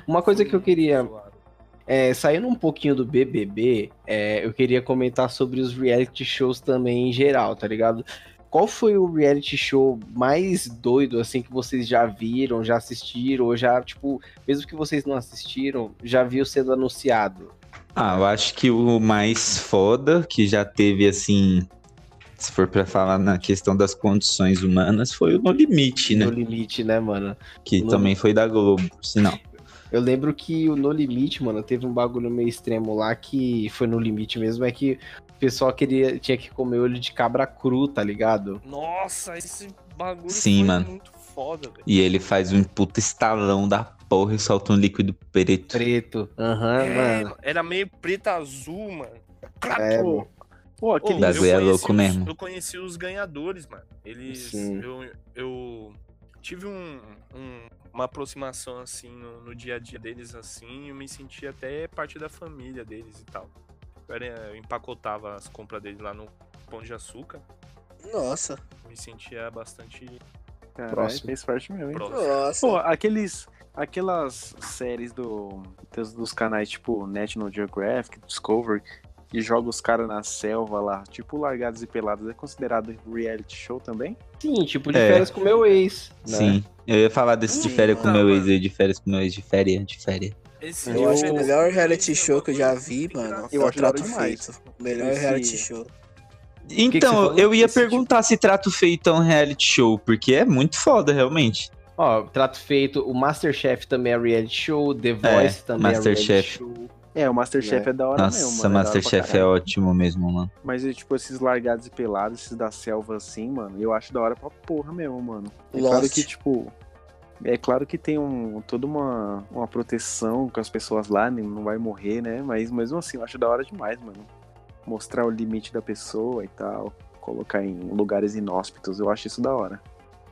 Uma coisa que eu queria zoado. É, saindo um pouquinho do BBB, é, eu queria comentar sobre os reality shows também em geral, tá ligado? Qual foi o reality show mais doido, assim, que vocês já viram, já assistiram, ou já, tipo, mesmo que vocês não assistiram, já viu sendo anunciado? Ah, eu acho que o mais foda que já teve, assim, se for pra falar na questão das condições humanas, foi o No Limite, né? No Limite, né, mano? Que No- também foi da Globo, por sinal. Eu lembro que o No Limite, mano, teve um bagulho meio extremo lá que foi no limite mesmo, é que pessoal queria, tinha que comer olho de cabra cru, tá ligado? Nossa, esse bagulho Sim, foi mano. muito foda, velho. E ele faz um puta estalão da porra e solta um líquido preto. Preto. Aham, É, mano. era meio preto azul, mano. É, Pô, mano. Pô, Ô, aquele. O bagulho é louco os- mesmo. Eu conheci os ganhadores, mano. Eles. Sim. Eu, eu tive um, um- uma aproximação assim no, no dia a dia deles, assim, e eu me senti até parte da família deles e tal. Eu, era- eu empacotava as compras deles lá no Pão de Açúcar. Nossa, Me sentia bastante Caralho, Próximo. fez parte mesmo, hein? próximo. nossa. Pô, aqueles. Aquelas séries do, dos, dos canais tipo National Geographic, Discovery, que joga os caras na selva lá, tipo Largados e Pelados, é considerado reality show também? Sim, tipo de É. férias com meu ex. né? Sim. Eu ia falar desse de férias com meu ex de férias com meu ex, de férias, de férias. Esse Eu acho que o melhor reality show que eu já vi, mano, Eu é o Trato demais. Feito. O melhor Esse- reality show. que Então, falou? eu ia tipo- perguntar se Trato Feito é um reality show, porque é muito foda, realmente. Ó, trato feito, o Masterchef também é reality show, The Voice também é reality Masterchef. show. É, o Masterchef é, da hora mesmo, Nossa, mano. é da hora pra Masterchef é caralho. ótimo mesmo, mano. Mas, é, tipo, esses largados e pelados, esses da selva assim, mano, eu acho da hora pra porra mesmo, mano. É claro que, tipo. É claro que tem um, toda uma, uma proteção com as pessoas lá, não vai morrer, né? Mas mesmo assim, eu acho da hora demais, mano. Mostrar o limite da pessoa e tal. Colocar em lugares inóspitos, eu acho isso da hora.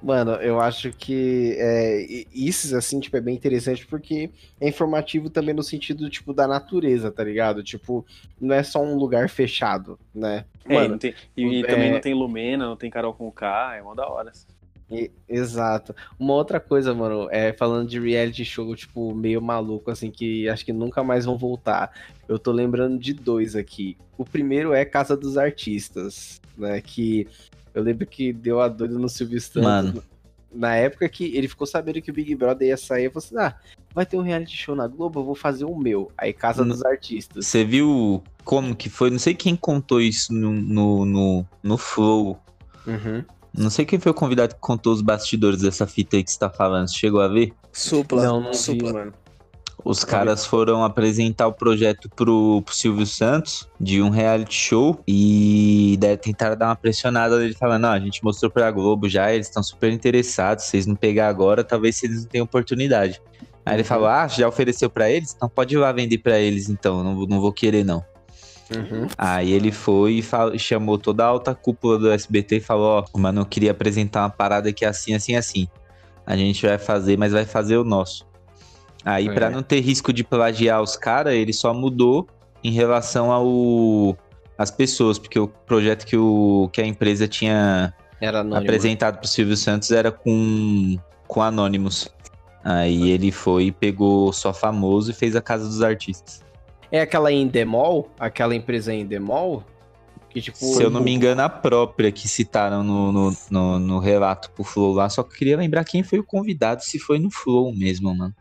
Mano, eu acho que é, isso, assim, tipo, é bem interessante porque é informativo também no sentido, tipo, da natureza, tá ligado? Tipo, não é só um lugar fechado, né? É, Mano, não tem- e, é- também não tem Lumena, não tem Carol com K, é mó da hora. E- exato. Uma outra coisa, mano, é falando de reality show, tipo, meio maluco, assim, que acho que nunca mais vão voltar. Eu tô lembrando de dois aqui. O primeiro é Casa dos Artistas, né? Que eu lembro que deu a doida no Silvio Santos. Mano. Na época que ele ficou sabendo que o Big Brother ia sair, eu falei assim: ah, vai ter um reality show na Globo, eu vou fazer o meu. Aí Casa dos Artistas. Você viu como que foi? Não sei quem contou isso no, no, no, no Flow. Uhum. Não sei quem foi o convidado que contou os bastidores dessa fita aí que você tá falando. Você chegou a ver? Supla. Não, não vi, supla. mano. Os caras foram apresentar o projeto pro, pro Silvio Santos de um reality show e daí tentaram dar uma pressionada nele falando, não, a gente mostrou pra Globo já, eles estão super interessados, se vocês não pegar agora, talvez eles não tenham oportunidade. Aí ele Uhum. falou, ah, já ofereceu pra eles? Então pode ir lá vender pra eles então, não, vou- não vou querer não. Uhum. Aí ele foi e fal- chamou toda a alta cúpula do SBT e falou, ó, mano, eu queria apresentar uma parada que é assim, assim, assim. A gente vai fazer, mas vai fazer o nosso. Aí, É. pra não ter risco de plagiar os caras, ele só mudou em relação ao as pessoas, porque o projeto que, o, que a empresa tinha Era anônimo. apresentado pro Silvio Santos era com, com Anonymous. Aí ele foi e pegou só famoso e fez a Casa dos Artistas. É aquela Endemol? Aquela empresa Endemol? Que, tipo, Se eu não me engano, a própria que citaram no, no, no, no relato pro Flow lá, só que eu queria lembrar quem foi o convidado, se foi no Flow mesmo, mano.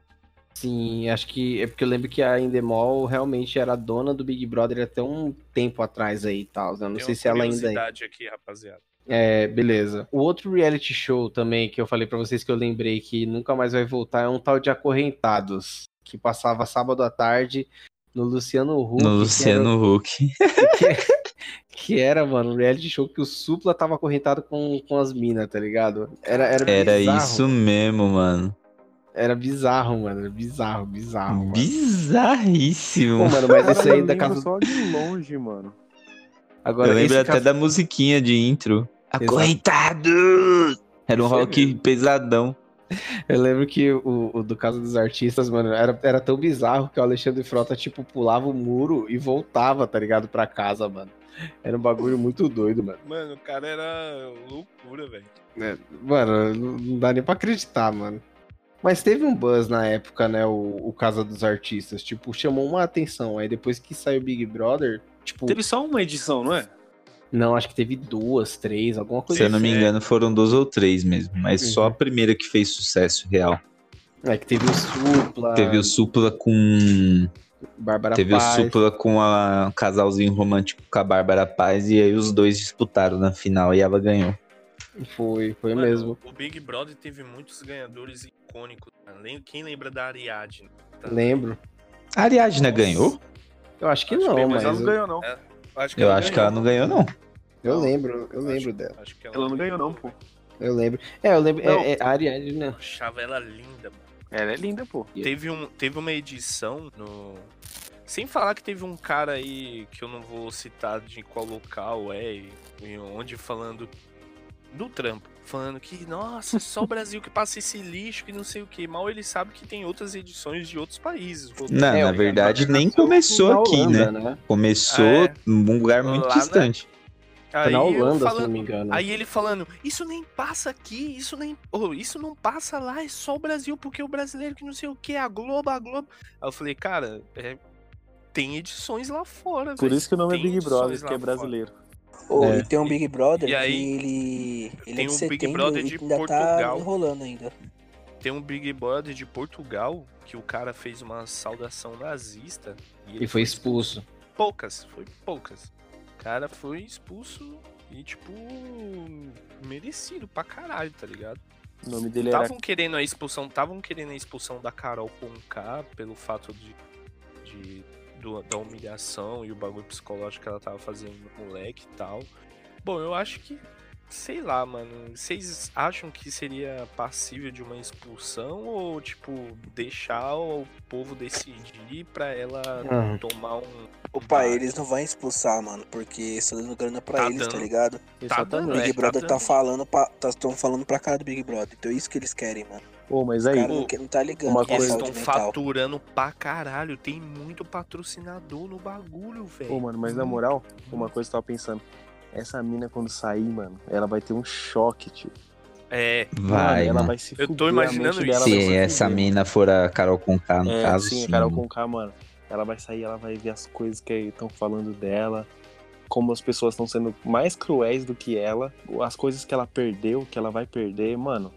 Sim, acho que é porque eu lembro que a Endemol realmente era dona do Big Brother até um tempo atrás aí e tal. né? Eu não Tem sei uma se ela ainda é. aqui, rapaziada. É, beleza. O outro reality show também que eu falei pra vocês que eu lembrei que nunca mais vai voltar é um tal de Acorrentados, que passava sábado à tarde no Luciano Huck. No que Luciano Huck. era- Que, era, mano, um reality show que o Supla tava acorrentado com, com as minas, tá ligado? Era, era, Era bizarro. isso mesmo, mano. Era bizarro, mano. Era bizarro, bizarro. mano. Bizarríssimo. Pô, mano, mas esse aí da casa. só de longe, mano. Agora, eu lembro até caso- da musiquinha de intro. Acorrentado! Era um rock pesadão. Eu lembro que o, o do caso dos artistas, mano, era, era tão bizarro que o Alexandre Frota, tipo, pulava o muro e voltava, tá ligado, pra casa, mano. Era um bagulho muito doido, mano. Mano, o cara era loucura, velho. É, Mano, não dá nem pra acreditar, mano. Mas teve um buzz na época, né, o, o Casa dos Artistas. Tipo, chamou uma atenção. Aí depois que saiu Big Brother, tipo... Teve só uma edição, não é? Não, acho que teve duas, três, alguma coisa Se eu não me assim. engano, foram duas ou três mesmo. Mas Uhum. só a primeira que fez sucesso real. É, que teve o Supla, Teve o Supla com. Bárbara Teve Paz. o Supla com a um casalzinho romântico com a Bárbara Paz. E aí os dois disputaram na final e ela ganhou. Foi, foi Mano, mesmo. O Big Brother teve muitos ganhadores icônicos. Lem- Quem lembra da Ariadne? Tá- Lembro. A Ariadna Nossa. ganhou? Eu acho que Acho não, bem, mas... Mas ela não eu- ganhou, não. Acho Eu acho que ela não ganhou, não. Eu Não. lembro, eu Acho- lembro dela. Acho que Ela não ganhou, não, pô. Eu lembro. É, eu lembro. Não. É, é, a Ariadne, né? Eu achava ela linda, mano. Ela é linda, pô. Teve, um, teve uma edição no. Sem falar que teve um cara aí que eu não vou citar de qual local é e, e onde falando do trampo. Falando que, nossa, só o Brasil que passa esse lixo que não sei o que. Mal ele sabe que tem outras edições de outros países. Não, É, na verdade, Big nem começou na aqui, Holanda, né? Começou É. num lugar muito Lá na- distante. Foi na Holanda, se falando- não me engano. Aí ele falando, isso nem passa aqui, isso nem. oh, isso não passa lá, é só o Brasil, porque o brasileiro que não sei o que, a Globo, a Globo. Aí eu falei, cara, é, tem edições lá fora, Por velho. isso que o nome é Big Brother, que é lá fora. Ô, É. E tem um Big Brother E aí, que ele, ele tem é um Big setembro Brother e de ainda Portugal. tá enrolando ainda. Tem um Big Brother de Portugal que o cara fez uma saudação nazista E foi expulso. Poucas, foi poucas. O cara foi expulso e, tipo, merecido pra caralho, tá ligado? O nome dele era. Estavam querendo a expulsão, estavam querendo a expulsão da Carol com K pelo fato de, de- do- da humilhação e o bagulho psicológico que ela tava fazendo no moleque e tal. Bom, eu acho que. Sei lá, mano. Vocês acham que seria passível de uma expulsão ou, tipo, deixar o povo decidir pra ela Ah. tomar um. O pai, eles não vão expulsar, mano, porque estão dando grana pra Tá eles, tá dando. ligado? Tá Exatamente. dando, O Big é, Brother tá tá, falando pra. Tá, tão falando pra cara do Big Brother. Então é isso que eles querem, mano. Pô, mas aí, cara quer- não tá ligando uma que é Eles coisa- estão mental. faturando pra caralho. Tem muito patrocinador no bagulho, velho. Pô, mano, mas na moral, uma coisa que eu tava pensando. Essa mina, quando sair, mano, ela vai ter um choque, tio. É, Vai, ela mano. vai se Eu tô imaginando isso. dela vai Se se essa fuder. mina for a Carol Conká, no É, caso, sim, sim. a Carol Conká, mano. Ela vai sair, ela vai ver as coisas que estão falando dela. Como as pessoas estão sendo mais cruéis do que ela. As coisas que ela perdeu, que ela vai perder, mano.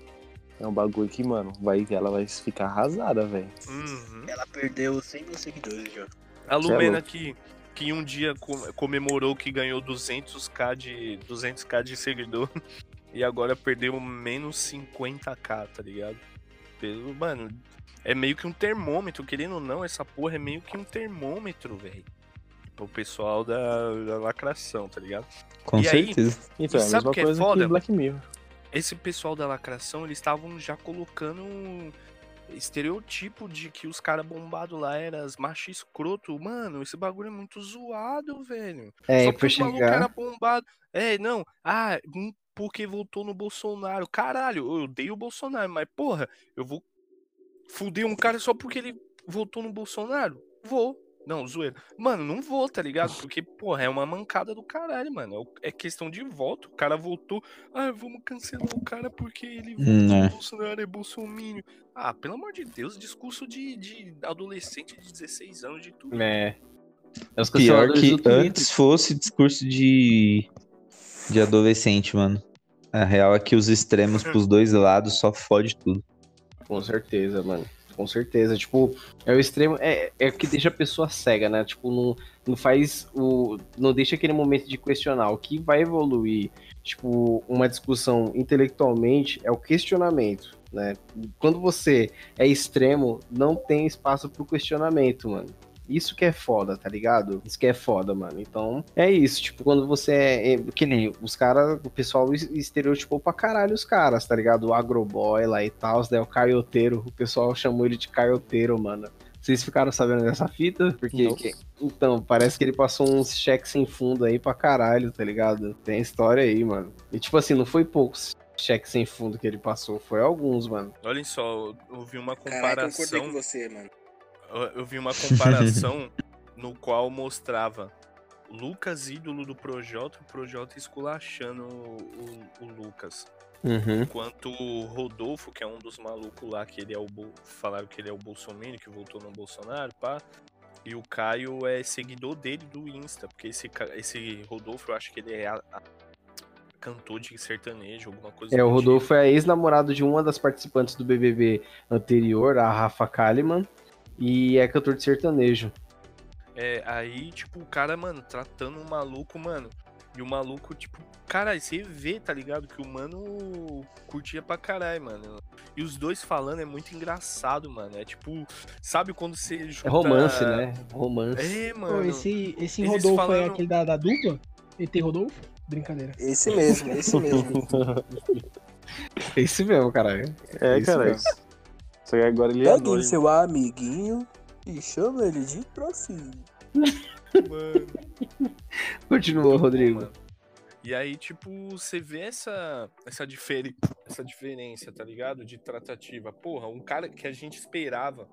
É um bagulho que, mano, vai, ela vai ficar arrasada, velho. uhum. Ela perdeu 100 mil seguidores já. A é Lumena louco. que, que um dia co- comemorou que ganhou 200k de, 200k de seguidor e agora perdeu menos 50k, tá ligado? Pelo, mano, é meio que um termômetro, querendo ou não, essa porra é meio que um termômetro, velho. Pro pessoal da, da lacração, tá ligado? Com E aí, certeza. Então, é a sabe mesma o que é coisa foda? que Black Mirror. Esse pessoal da lacração, eles estavam já colocando um estereotipo de que os caras bombados lá eram as macho escroto. Mano, esse bagulho é muito zoado, velho. É, Só porque pra o maluco era chegar. bombado. É, não. Ah, hum, porque votou no Bolsonaro. Caralho, eu odeio o Bolsonaro, mas porra, eu vou fuder um cara só porque ele votou no Bolsonaro? Vou. Não, zoeira. Mano, não vou, tá ligado? Porque, porra, é uma mancada do caralho, mano. É É questão de voto. O cara votou. Ah, vamos cancelar o cara porque ele votou Hum, é. Bolsonaro, é bolsomínio. Ah, pelo amor de Deus, discurso de, de adolescente de 16 anos, de tudo. É. É os Pior que antes fosse discurso de, de adolescente, mano. A real é que os extremos pros dois lados só fode tudo. Com certeza, mano. Com certeza. Tipo, é o extremo. É, é o que deixa a pessoa cega, né? Tipo, não, não faz o. Não deixa aquele momento de questionar. O que vai evoluir, tipo, uma discussão intelectualmente é o questionamento, né? Quando você é extremo, não tem espaço pro questionamento, mano. Isso que é foda, tá ligado? Isso que é foda, mano. Então, é isso. Tipo, quando você é. é que nem os caras, o pessoal es- estereotipou pra caralho os caras, tá ligado? O agroboy lá e tal, né? O caioteiro. O pessoal chamou ele de caioteiro, mano. Vocês ficaram sabendo dessa fita? Porque. Que- então, parece que ele passou uns cheques sem fundo aí pra caralho, tá ligado? Tem história aí, mano. E tipo assim, não foi poucos cheques sem fundo que ele passou, foi alguns, mano. Olhem só, eu vi uma Caralho, concordei comparação. com você, mano. Eu vi uma comparação no qual mostrava Lucas, ídolo do Projota, o Projota esculachando o, o- o Lucas. Uhum. Enquanto o Rodolfo, que é um dos malucos lá, que ele é o. Falaram que ele é o Bolsonaro, que votou no Bolsonaro, pá. E o Caio é seguidor dele do Insta, porque esse, esse Rodolfo, eu acho que ele é a- a- cantor de sertanejo, alguma coisa É, o tipo. Rodolfo é ex-namorado de uma das participantes do BBB anterior, a Rafa Kalimann, e é cantor de sertanejo. É, aí, tipo, o cara, mano, tratando o maluco, mano. E o maluco, tipo, cara, você vê, tá ligado? Que o mano curtia pra caralho, mano. E os dois falando é muito engraçado, mano. É tipo, sabe quando você junta... É romance, né? Romance. É, Pô, mano. esse esse eles Rodolfo é falando- aquele da, da dupla? ET Rodolfo? Brincadeira. Esse mesmo, esse mesmo. É esse mesmo, caralho. É, Isso cara. mesmo. Só que agora ele é Pegue seu amiguinho e chama ele de próximo. Mano. Continua, Rodrigo. Mano. E aí, tipo, você vê essa, essa, difere, essa diferença, tá ligado? De tratativa. Porra, um cara que a gente esperava,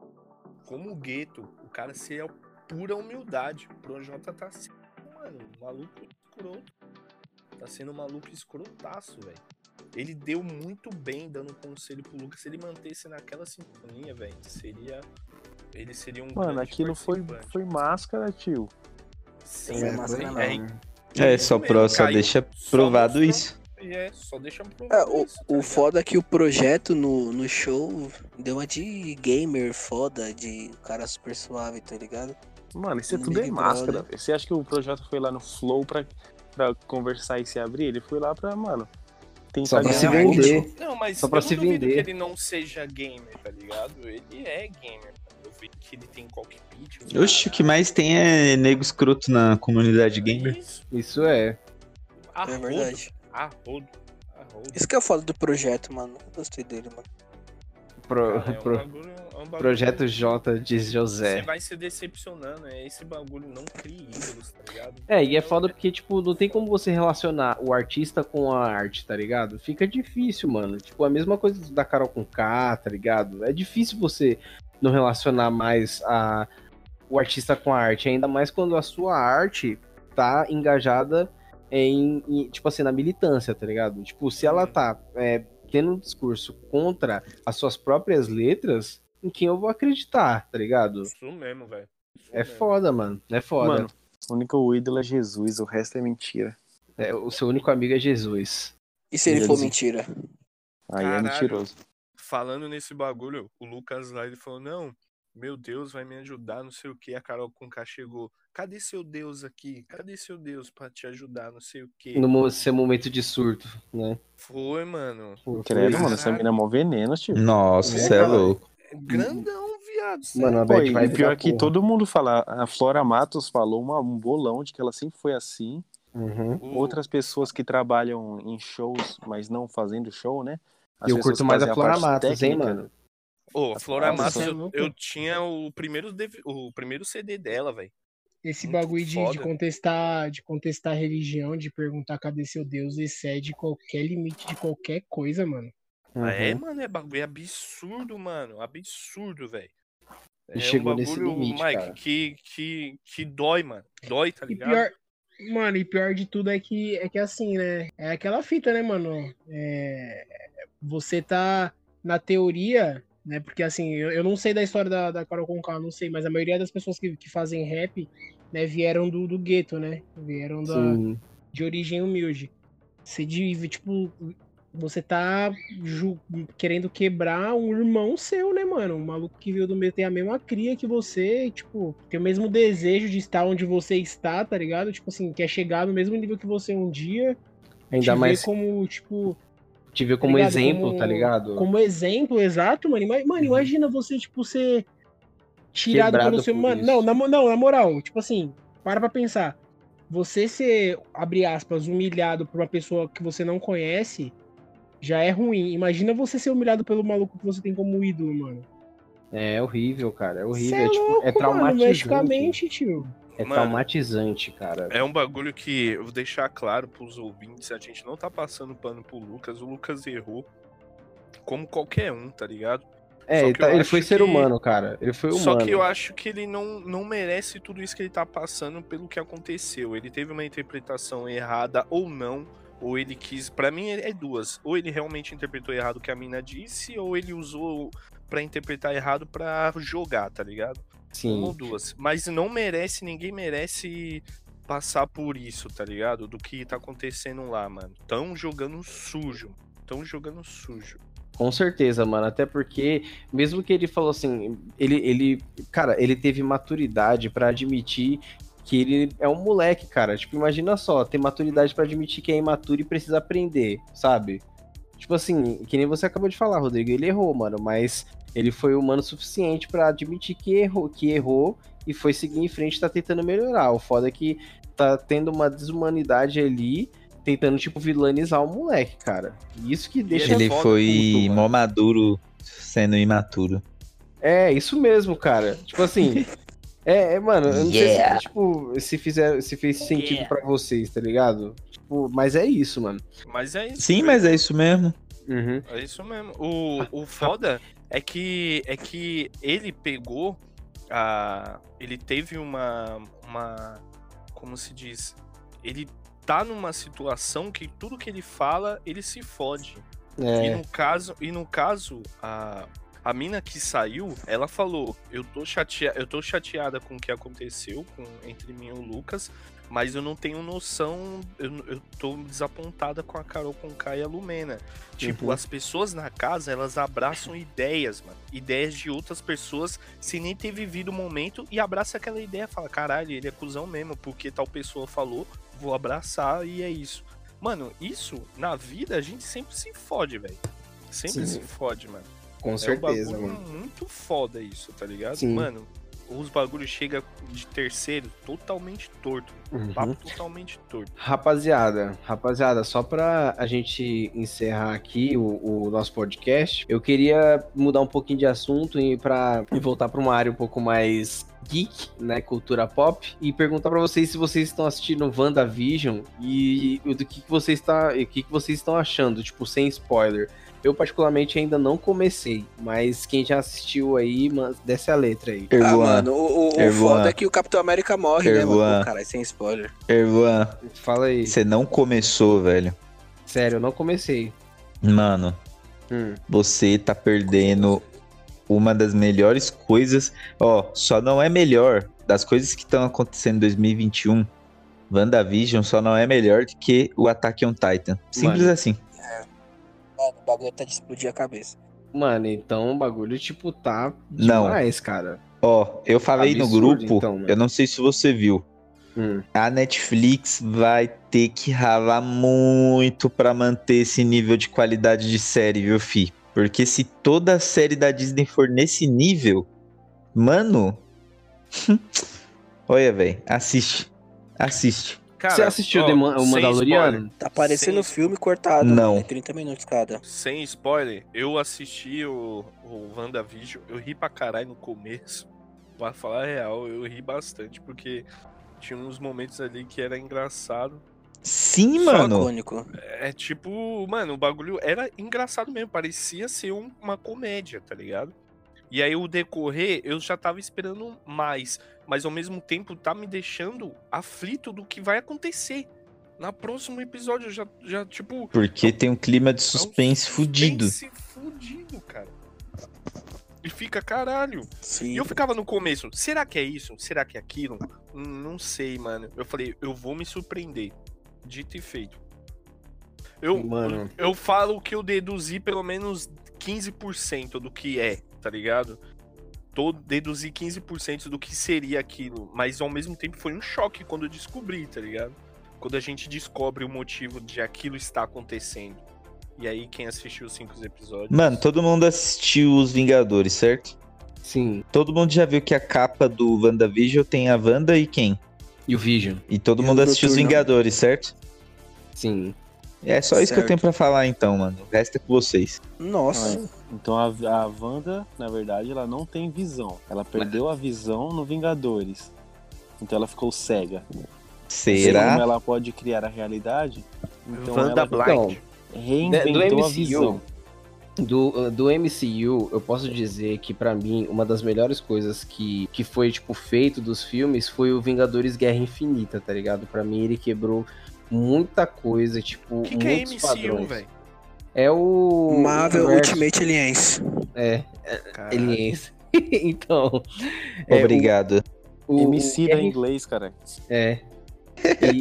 como o Gueto, o cara ser a pura humildade. O Projota tá sendo, mano, um maluco escroto. Tá sendo um maluco escrotaço, velho. Ele deu muito bem dando conselho pro Lucas. Se ele mantesse naquela sintonia, velho, seria. Ele seria um. Mano, aquilo foi, foi máscara, tio. Sim, É, é, mas é, não. é, É, isso só, pro, só deixa Só provado mostrou- isso. É, só deixa É, provado o, isso, tá o foda é que o projeto no, no show deu uma de gamer foda, de cara super suave, tá ligado? Mano, isso é tudo é Big máscara. Você acha que o projeto foi lá no Flow pra, pra conversar e se abrir? Ele foi lá pra, mano, tentar Só pra ganhar se vender. Não, mas Só pra eu se não duvido vender. que ele não seja gamer, tá ligado? Ele é gamer, tá Eu vi que ele tem cockpit. Oxe, o que mais tem é nego escroto na comunidade gamer. Isso. Isso é. A É verdade. A rodo. A rodo. Isso que é foda do projeto, mano. Gostei dele, mano. Pro, Cara, é um pro- bagulho- é um projeto J de Você José. vai se decepcionando, é esse bagulho não cria ídolos, tá ligado? É, e é foda porque, tipo, não tem como você relacionar o artista com a arte, tá ligado? Fica difícil, mano. Tipo, a mesma coisa da Carol com K, tá ligado? É difícil você não relacionar mais a, o artista com a arte, ainda mais quando a sua arte tá engajada em, em, tipo assim, na militância, tá ligado? Tipo, se ela Uhum. tá é, tendo um discurso contra as suas próprias letras, em quem eu vou acreditar, tá ligado? Isso mesmo, velho. É mesmo. foda, mano. É foda. Mano, o único ídolo é Jesus, o resto é mentira. É, o seu único amigo é Jesus. E se ele Eles- for mentira? Aí é Caralho. mentiroso. Falando nesse bagulho, o Lucas lá, ele falou, não, meu Deus vai me ajudar, não sei o que. A Carol Conká chegou, cadê seu Deus aqui? Cadê seu Deus pra te ajudar, não sei o que. No seu momento de surto, né? Foi, mano. Credo, mano, essa mina é mó veneno, tio. Nossa, É, você é cara. louco. Grandão, viado. Mano, a Pô, Beth e vai pior que porra. todo mundo fala, a Flora Matos falou uma- um bolão de que ela sempre foi assim. Uhum. Outras pessoas que trabalham em shows, mas não fazendo show, né? As Eu curto mais a Flora Matos, hein, técnica. mano? Ô, a Flora Nossa, Matos, você é eu, eu tinha o primeiro, o primeiro CD dela, velho. Esse Muito bagulho de, de contestar de contestar a religião, de perguntar cadê seu Deus, excede qualquer limite de qualquer coisa, mano. É, Uhum. mano, é bagulho é absurdo, mano. Absurdo, velho. E É chegou um nesse bagulho, limite, Mike, cara. que, que, que dói, mano. Dói, tá E ligado? pior, mano, e pior de tudo é que é que assim, né? É aquela fita, né, mano? É, você tá na teoria, né? Porque assim, eu, eu não sei da história da, da Carol Conká, não sei, mas a maioria das pessoas que, que fazem rap, né, vieram do, do gueto, né? Vieram da, Sim. de origem humilde. Você de, tipo, você tá ju- querendo quebrar um irmão seu, né, mano? Um maluco que veio do meio tem a mesma cria que você, e, tipo, tem o mesmo desejo de estar onde você está, tá ligado? Tipo assim, quer chegar no mesmo nível que você um dia. Ainda mais como, tipo, te ver como ligado? exemplo, Como- tá ligado? como exemplo, exato, mano. Mano, imagina você, tipo, ser tirado Quebrado pelo seu. por Mano, não na, não, na moral, tipo assim, para pra pensar. Você ser, abre aspas, humilhado por uma pessoa que você não conhece já é ruim. Imagina você ser humilhado pelo maluco que você tem como ídolo, mano. É horrível, cara. É horrível. Cê É, tipo, louco, é traumatizante. tio. É Mano. traumatizante, cara. É um bagulho que eu vou deixar claro pros ouvintes, a gente não tá passando pano pro Lucas, o Lucas errou como qualquer um, tá ligado? É, ele, tá- ele foi ser que- humano, cara. Ele foi humano. Só que eu acho que ele não, não merece tudo isso que ele tá passando pelo que aconteceu. Ele teve uma interpretação errada ou não, ou ele quis. Pra mim é duas. Ou ele realmente interpretou errado o que a mina disse, ou ele usou pra interpretar errado pra jogar, tá ligado? Sim. Uma ou duas. Mas não merece, ninguém merece passar por isso, tá ligado? Do que tá acontecendo lá, mano. Tão jogando sujo. Tão jogando sujo. Com certeza, mano. Até porque, mesmo que ele falou assim, ele, ele cara, ele teve maturidade pra admitir que ele é um moleque, cara. Tipo, imagina só, ter maturidade pra admitir que é imaturo e precisa aprender, sabe? Tipo assim, que nem você acabou de falar, Rodrigo, ele errou, mano, mas ele foi humano o suficiente pra admitir que errou, que errou e foi seguir em frente e tá tentando melhorar. O foda é que tá tendo uma desumanidade ali, tentando, tipo, vilanizar o moleque, cara. Isso que deixa Ele foi puto, mó maduro sendo imaturo. É, isso mesmo, cara. Tipo assim. É, é, mano, eu não Yeah. sei se, tipo, se, fizer, se fez sentido pra vocês, tá ligado? Tipo, mas é isso, mano. Mas é isso. Sim, velho. mas é isso mesmo. Uhum. É isso mesmo. O, o foda é que é que ele pegou a ele teve uma uma como se diz? Ele tá numa situação que tudo que ele fala, ele se fode. E É, no caso, e no caso a a mina que saiu, ela falou: "Eu tô chateada, eu tô chateada com o que aconteceu com entre mim e o Lucas, mas eu não tenho noção, eu, eu tô desapontada com a Carol Conká e a Lumena. Tipo, Uhum. as pessoas na casa, elas abraçam ideias, mano. Ideias de outras pessoas sem nem ter vivido o momento e abraça aquela ideia, fala: "Caralho, ele é cuzão mesmo, porque tal pessoa falou, vou abraçar e é isso". Mano, isso na vida a gente sempre se fode, velho. Sempre Sim. se fode, mano. Com É um certeza, bagulho mano. muito foda isso, tá ligado? Sim. Mano, os bagulhos chegam de terceiro totalmente torto. Uhum. Papo totalmente torto. Rapaziada, rapaziada, só pra a gente encerrar aqui o, o nosso podcast, eu queria mudar um pouquinho de assunto e, pra, e voltar pra uma área um pouco mais geek, né, cultura pop, e perguntar pra vocês se vocês estão assistindo WandaVision e o do que, que vocês tá, e o que, que vocês estão achando, tipo, sem spoiler. Eu, particularmente, ainda não comecei, mas quem já assistiu aí, man, desce a letra aí. Ah, mano, o, o, o foda é que o Capitão América morre, né, mano? Caralho, sem spoiler. Ervan, Fala aí. você não começou, velho. Sério, eu não comecei. Mano, Hum. você tá perdendo uma das melhores coisas. Ó, só não é melhor das coisas que estão acontecendo em 2021. WandaVision só não é melhor do que o Attack on Titan. Simples Mano. assim. Mano, o bagulho tá de explodir a cabeça. Mano, então o bagulho, tipo, tá Não. demais, cara. Ó, eu falei no Absurdo, grupo, então, mano. eu não sei se você viu. Hum. A Netflix vai ter que ralar muito pra manter esse nível de qualidade de série, viu, fi? Porque se toda a série da Disney for nesse nível, mano. Olha, velho, assiste. Assiste. Cara, Você assistiu ó, The Man- o Mandaloriano? spoiler, Tá parecendo Sem- filme cortado, Não. mano. É 30 minutos cada. Sem spoiler, eu assisti o, o WandaVision, eu ri pra caralho no começo. Pra falar a real, eu ri bastante, porque tinha uns momentos ali que era engraçado. Sim, Só mano. icônico. É tipo, mano, o bagulho era engraçado mesmo, parecia ser um- uma comédia, tá ligado? E aí o decorrer, eu já tava esperando mais, mas ao mesmo tempo tá me deixando aflito do que vai acontecer. Na próximo episódio, eu já, já tipo, Porque tem um clima de É um suspense fudido. suspense fudido, cara. E fica caralho. Sim. E eu ficava no começo, será que é isso? Será que é aquilo? Não sei, mano. Eu falei, eu vou me surpreender. Dito e feito. Eu, Mano. eu falo que eu deduzi pelo menos 15% do que é, tá ligado? Tô deduzi 15% do que seria aquilo, mas ao mesmo tempo foi um choque quando eu descobri, tá ligado? Quando a gente descobre o motivo de aquilo estar acontecendo. E aí, quem assistiu os cinco episódios. Mano, todo mundo assistiu Os Vingadores, certo? Sim. Todo mundo já viu que a capa do WandaVision tem a Wanda e quem? E o Vision? E todo E mundo assistiu Os. Vingadores, certo? Sim. É só isso que eu Certo. tenho pra falar então, mano. O resto é com vocês. Nossa. Então a, a Wanda, na verdade, ela não tem visão. Ela perdeu a visão no Vingadores. Então ela ficou cega. Assim Será? como ela pode criar a realidade, então Wanda ela Blind. reinventou do a MCU. visão. Do, do MCU, eu posso dizer que pra mim uma das melhores coisas que, que foi tipo feito dos filmes foi o Vingadores Guerra Infinita, tá ligado? Pra mim ele quebrou muita coisa, tipo, que, que é muitos MCU, padrões. velho? É o Marvel universo- Ultimate Alliance. É, Caralho. Aliens. então, é, Obrigado. o, o, MC o da Guerra inglês, cara. É. E,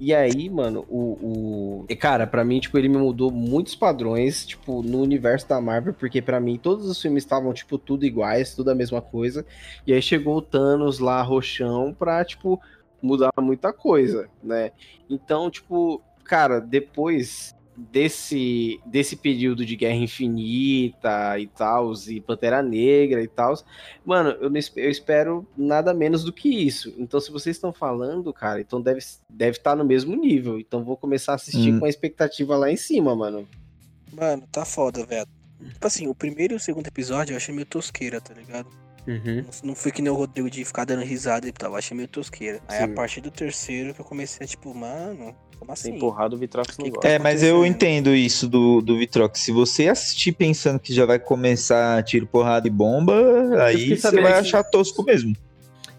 e aí, mano, o, o. e, Cara, pra mim, tipo, ele me mudou muitos padrões, tipo, no universo da Marvel, porque pra mim todos os filmes estavam, tipo, tudo iguais, tudo a mesma coisa. E aí chegou o Thanos lá, roxão, pra, tipo, mudar muita coisa, né? Então, tipo, cara, depois desse, desse período de Guerra Infinita e tal, e Pantera Negra e tal, mano, eu, não eu espero nada menos do que isso. Então, se vocês estão falando, cara, então deve estar deve tá no mesmo nível. Então, vou começar a assistir Hum. com a expectativa lá em cima, mano. Mano, tá foda, velho. Tipo assim, o primeiro e o segundo episódio eu achei meio tosqueira, tá ligado? Uhum. Não, não foi que nem o Rodrigo de ficar dando risada e tal, eu achei meio tosqueira. Aí Sim. a partir do terceiro que eu comecei a, tipo, mano, como assim? Empurrado o Vitrox no gosto. É, mas eu entendo isso do, do Vitrox. Se você assistir pensando que já vai começar tiro, porrada e bomba, aí você vai que- achar tosco mesmo.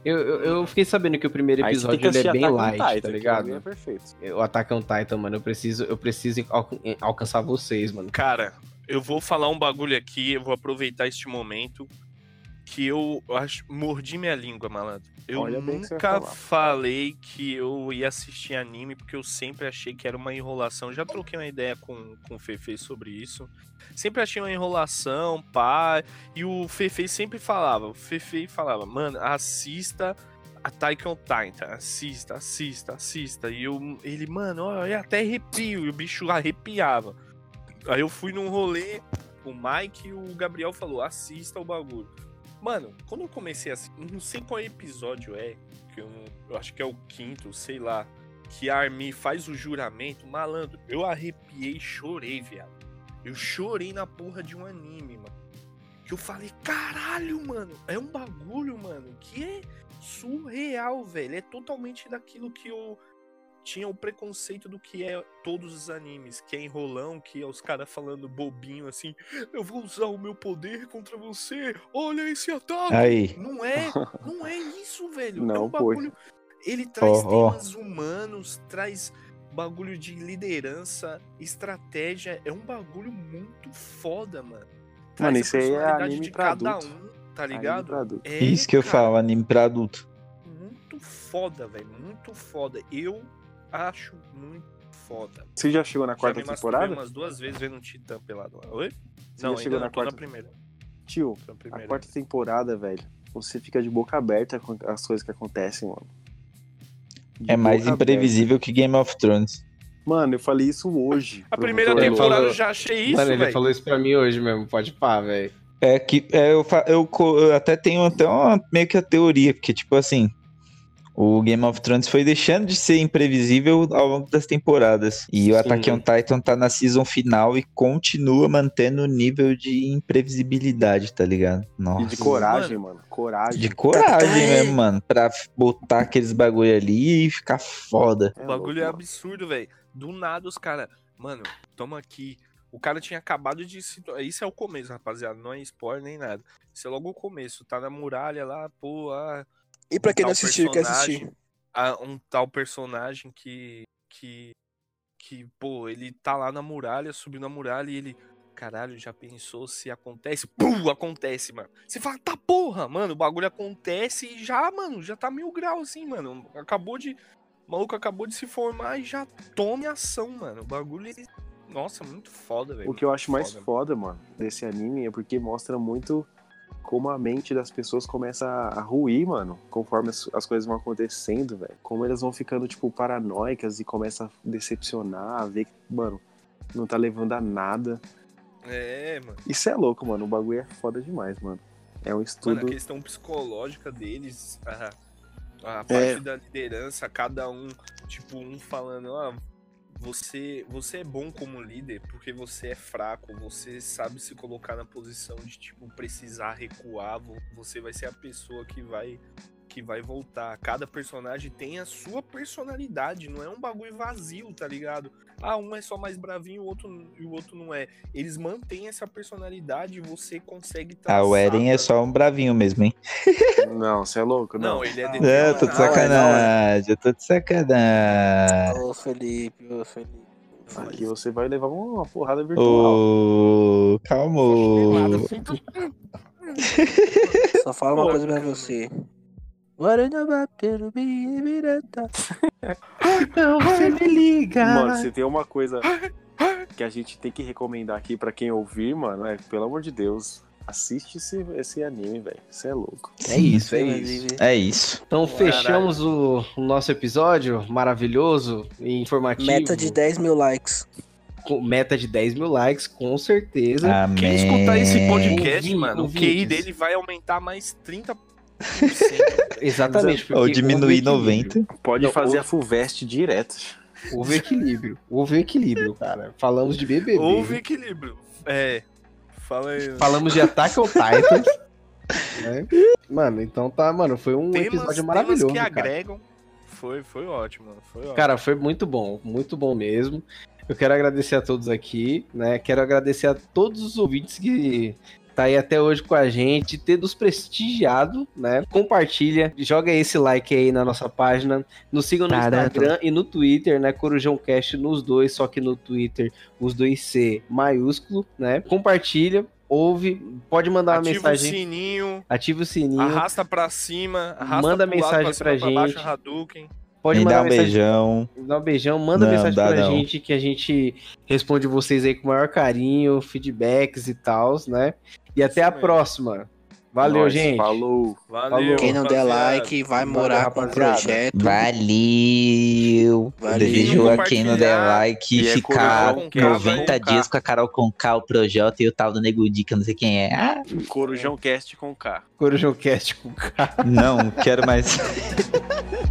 Eu, eu, eu fiquei sabendo que o primeiro episódio ele é assistir bem light, Titan, tá que pra ligado? É perfeito. O Attack on Titan, mano, eu preciso, eu preciso alca- alcançar vocês, mano. Cara, eu vou falar um bagulho aqui, eu vou aproveitar este momento que eu acho, mordi minha língua, malandro. Eu Olha nunca falei que eu ia assistir anime, porque eu sempre achei que era uma enrolação. Já troquei uma ideia com, com o Fefe sobre isso. Sempre achei uma enrolação, pá. E o Fefe sempre falava, o Fefe falava, mano, assista a Attack on Titan, assista, assista, assista. E eu, ele, mano, eu até arrepio, e o bicho arrepiava. Aí eu fui num rolê, o Mike e o Gabriel falou, assista o bagulho. Mano, quando eu comecei assim, não sei qual episódio é, que eu, eu acho que é o quinto, sei lá, que a Armin faz o juramento, malandro, eu arrepiei chorei, viado. Eu chorei na porra de um anime, mano. Que eu falei, caralho, mano, é um bagulho, mano, que é surreal, velho. É totalmente daquilo que eu tinha o preconceito do que é todos os animes, que é enrolão, que é os caras falando bobinho assim, eu vou usar o meu poder contra você, olha esse ataque. Aí. Não é, não é isso, velho. é Não, um pô. bagulho. Ele traz ó. temas humanos, traz bagulho de liderança, estratégia. É um bagulho muito foda, mano. Traz Mano, a isso aí é anime de pra cada adulto. um, tá Anime ligado? pra adulto. É, Isso que eu cara, falo, anime pra adulto. Muito foda, velho. Muito foda. Eu acho muito foda. Você já chegou na quarta Já me temporada? umas duas vezes vendo um Titã pelado lá. Oi? Você não, já chegou ainda na tô na quarta? primeira. Tio, na a primeira. quarta temporada, velho, você fica de boca aberta com as coisas que acontecem, mano. De É mais imprevisível que Game of Thrones. aberta. Mano, eu falei isso hoje. A primeira temporada falou- eu já achei isso, Mano, ele velho. falou isso pra mim hoje mesmo, pode pá, velho. É que é, eu, eu, eu até tenho até uma, meio que a teoria, porque, tipo assim, o Game of Thrones foi deixando de ser imprevisível ao longo das temporadas. E o Sim. Attack on Titan tá na season final e continua mantendo o nível de imprevisibilidade, tá ligado? Nossa. E de coragem, mano. Coragem. De coragem mesmo, mano. Pra botar aqueles bagulho ali e ficar foda. O bagulho é absurdo, velho. Do nada os caras. Mano, toma aqui. O cara tinha acabado de se. Isso é o começo, rapaziada. Não é spoiler nem nada. Isso é logo o começo. Tá na muralha lá, pô. Ah, E pra quem não assistiu, quer assistir. um tal personagem que. que. que, pô, ele tá lá na muralha, subiu na muralha e ele. Caralho, já pensou se acontece? Pum, acontece, mano. Você fala, tá porra, mano, o bagulho acontece e já, mano, já tá mil graus assim, mano. Acabou de. O maluco acabou de se formar e já tome ação, mano. O bagulho, ele. Nossa, muito foda, velho. O que eu acho mais foda. foda, mano, desse anime é porque mostra muito como a mente das pessoas começa a ruir, mano, conforme as, as coisas vão acontecendo, velho. Como elas vão ficando, tipo, paranoicas e começam a decepcionar, a ver que, mano, não tá levando a nada. É, mano. Isso é louco, mano. O bagulho é foda demais, mano. É um Mano, estudo. a questão psicológica deles, a, a parte É. da liderança, cada um, tipo, um falando, ah, você, você é bom como líder porque você é fraco, você sabe se colocar na posição de, tipo, precisar recuar, vo- você vai ser a pessoa que vai que vai voltar. Cada personagem tem a sua personalidade, não é um bagulho vazio, tá ligado? Ah, um é só mais bravinho o outro, e o outro não é. Eles mantêm essa personalidade e você consegue Ah, o traçar, Eren é só um bravinho mesmo, hein? Não, você é louco, não. Não, ele é Não, determinado. É, eu tô de Não, é, sacanagem, eu tô de sacanagem. Ô, Felipe, ô, Felipe. Aqui você vai levar uma porrada virtual. Ô, calma. ô. Só fala uma coisa pra você. Guarana batendo bem, virata. Então você me liga. Mano, se tem uma coisa que a gente tem que recomendar aqui pra quem ouvir, mano, é, pelo amor de Deus, assiste esse, esse anime, velho. Você é louco. É isso, é isso. É isso. Então Caralho. fechamos o, o nosso episódio maravilhoso e informativo. Meta de 10 mil likes. com meta de 10 mil likes, com certeza. Amém. Quem escutar esse podcast, Ouvi- mano, o. QI dele vai aumentar mais 30%. Exatamente. Ou diminuir houve equilíbrio. 90. Pode Não, fazer ou- a Fulvest direto. Houve equilíbrio. Houve equilíbrio, cara. Falamos de BBB. Houve equilíbrio. É. Fala aí. Falamos de Attack on Titans. né? Mano, então tá, mano, foi um Temas, episódio temas maravilhoso, que cara. agregam. Foi, foi ótimo, mano. Foi ótimo. Cara, foi muito bom, muito bom mesmo. Eu quero agradecer a todos aqui, né? Quero agradecer a todos os ouvintes que tá aí até hoje com a gente, ter nos prestigiado, né? Compartilha, joga esse like aí na nossa página, nos sigam no Taranto. Instagram e no Twitter, né? Corujão Cast nos dois, só que no Twitter os dois C maiúsculo, né? Compartilha, ouve, pode mandar uma Ativa mensagem, o sininho, ativa o sininho, arrasta pra cima, arrasta Manda pro lado, mensagem pra, cima, pra pra baixo, gente. Hadouken. pode Me mandar dá um mensagem beijão. Dá um beijão, manda Não, mensagem dá pra não. gente que a gente responde vocês aí com o maior carinho, feedbacks e tals, né? E até Isso a mesmo. próxima. Valeu, Nós, gente. Falou. Valeu. Quem não der like vai morar com o projeto. Valeu! Valeu. Desejo a quem não der like E é ficar K, 90 vai dias com a Carol Conká, o Projota e o tal do Nego Di, que eu não sei quem é. Ah, Corujão Cast com K. Corujão Cast com K. não, quero mais.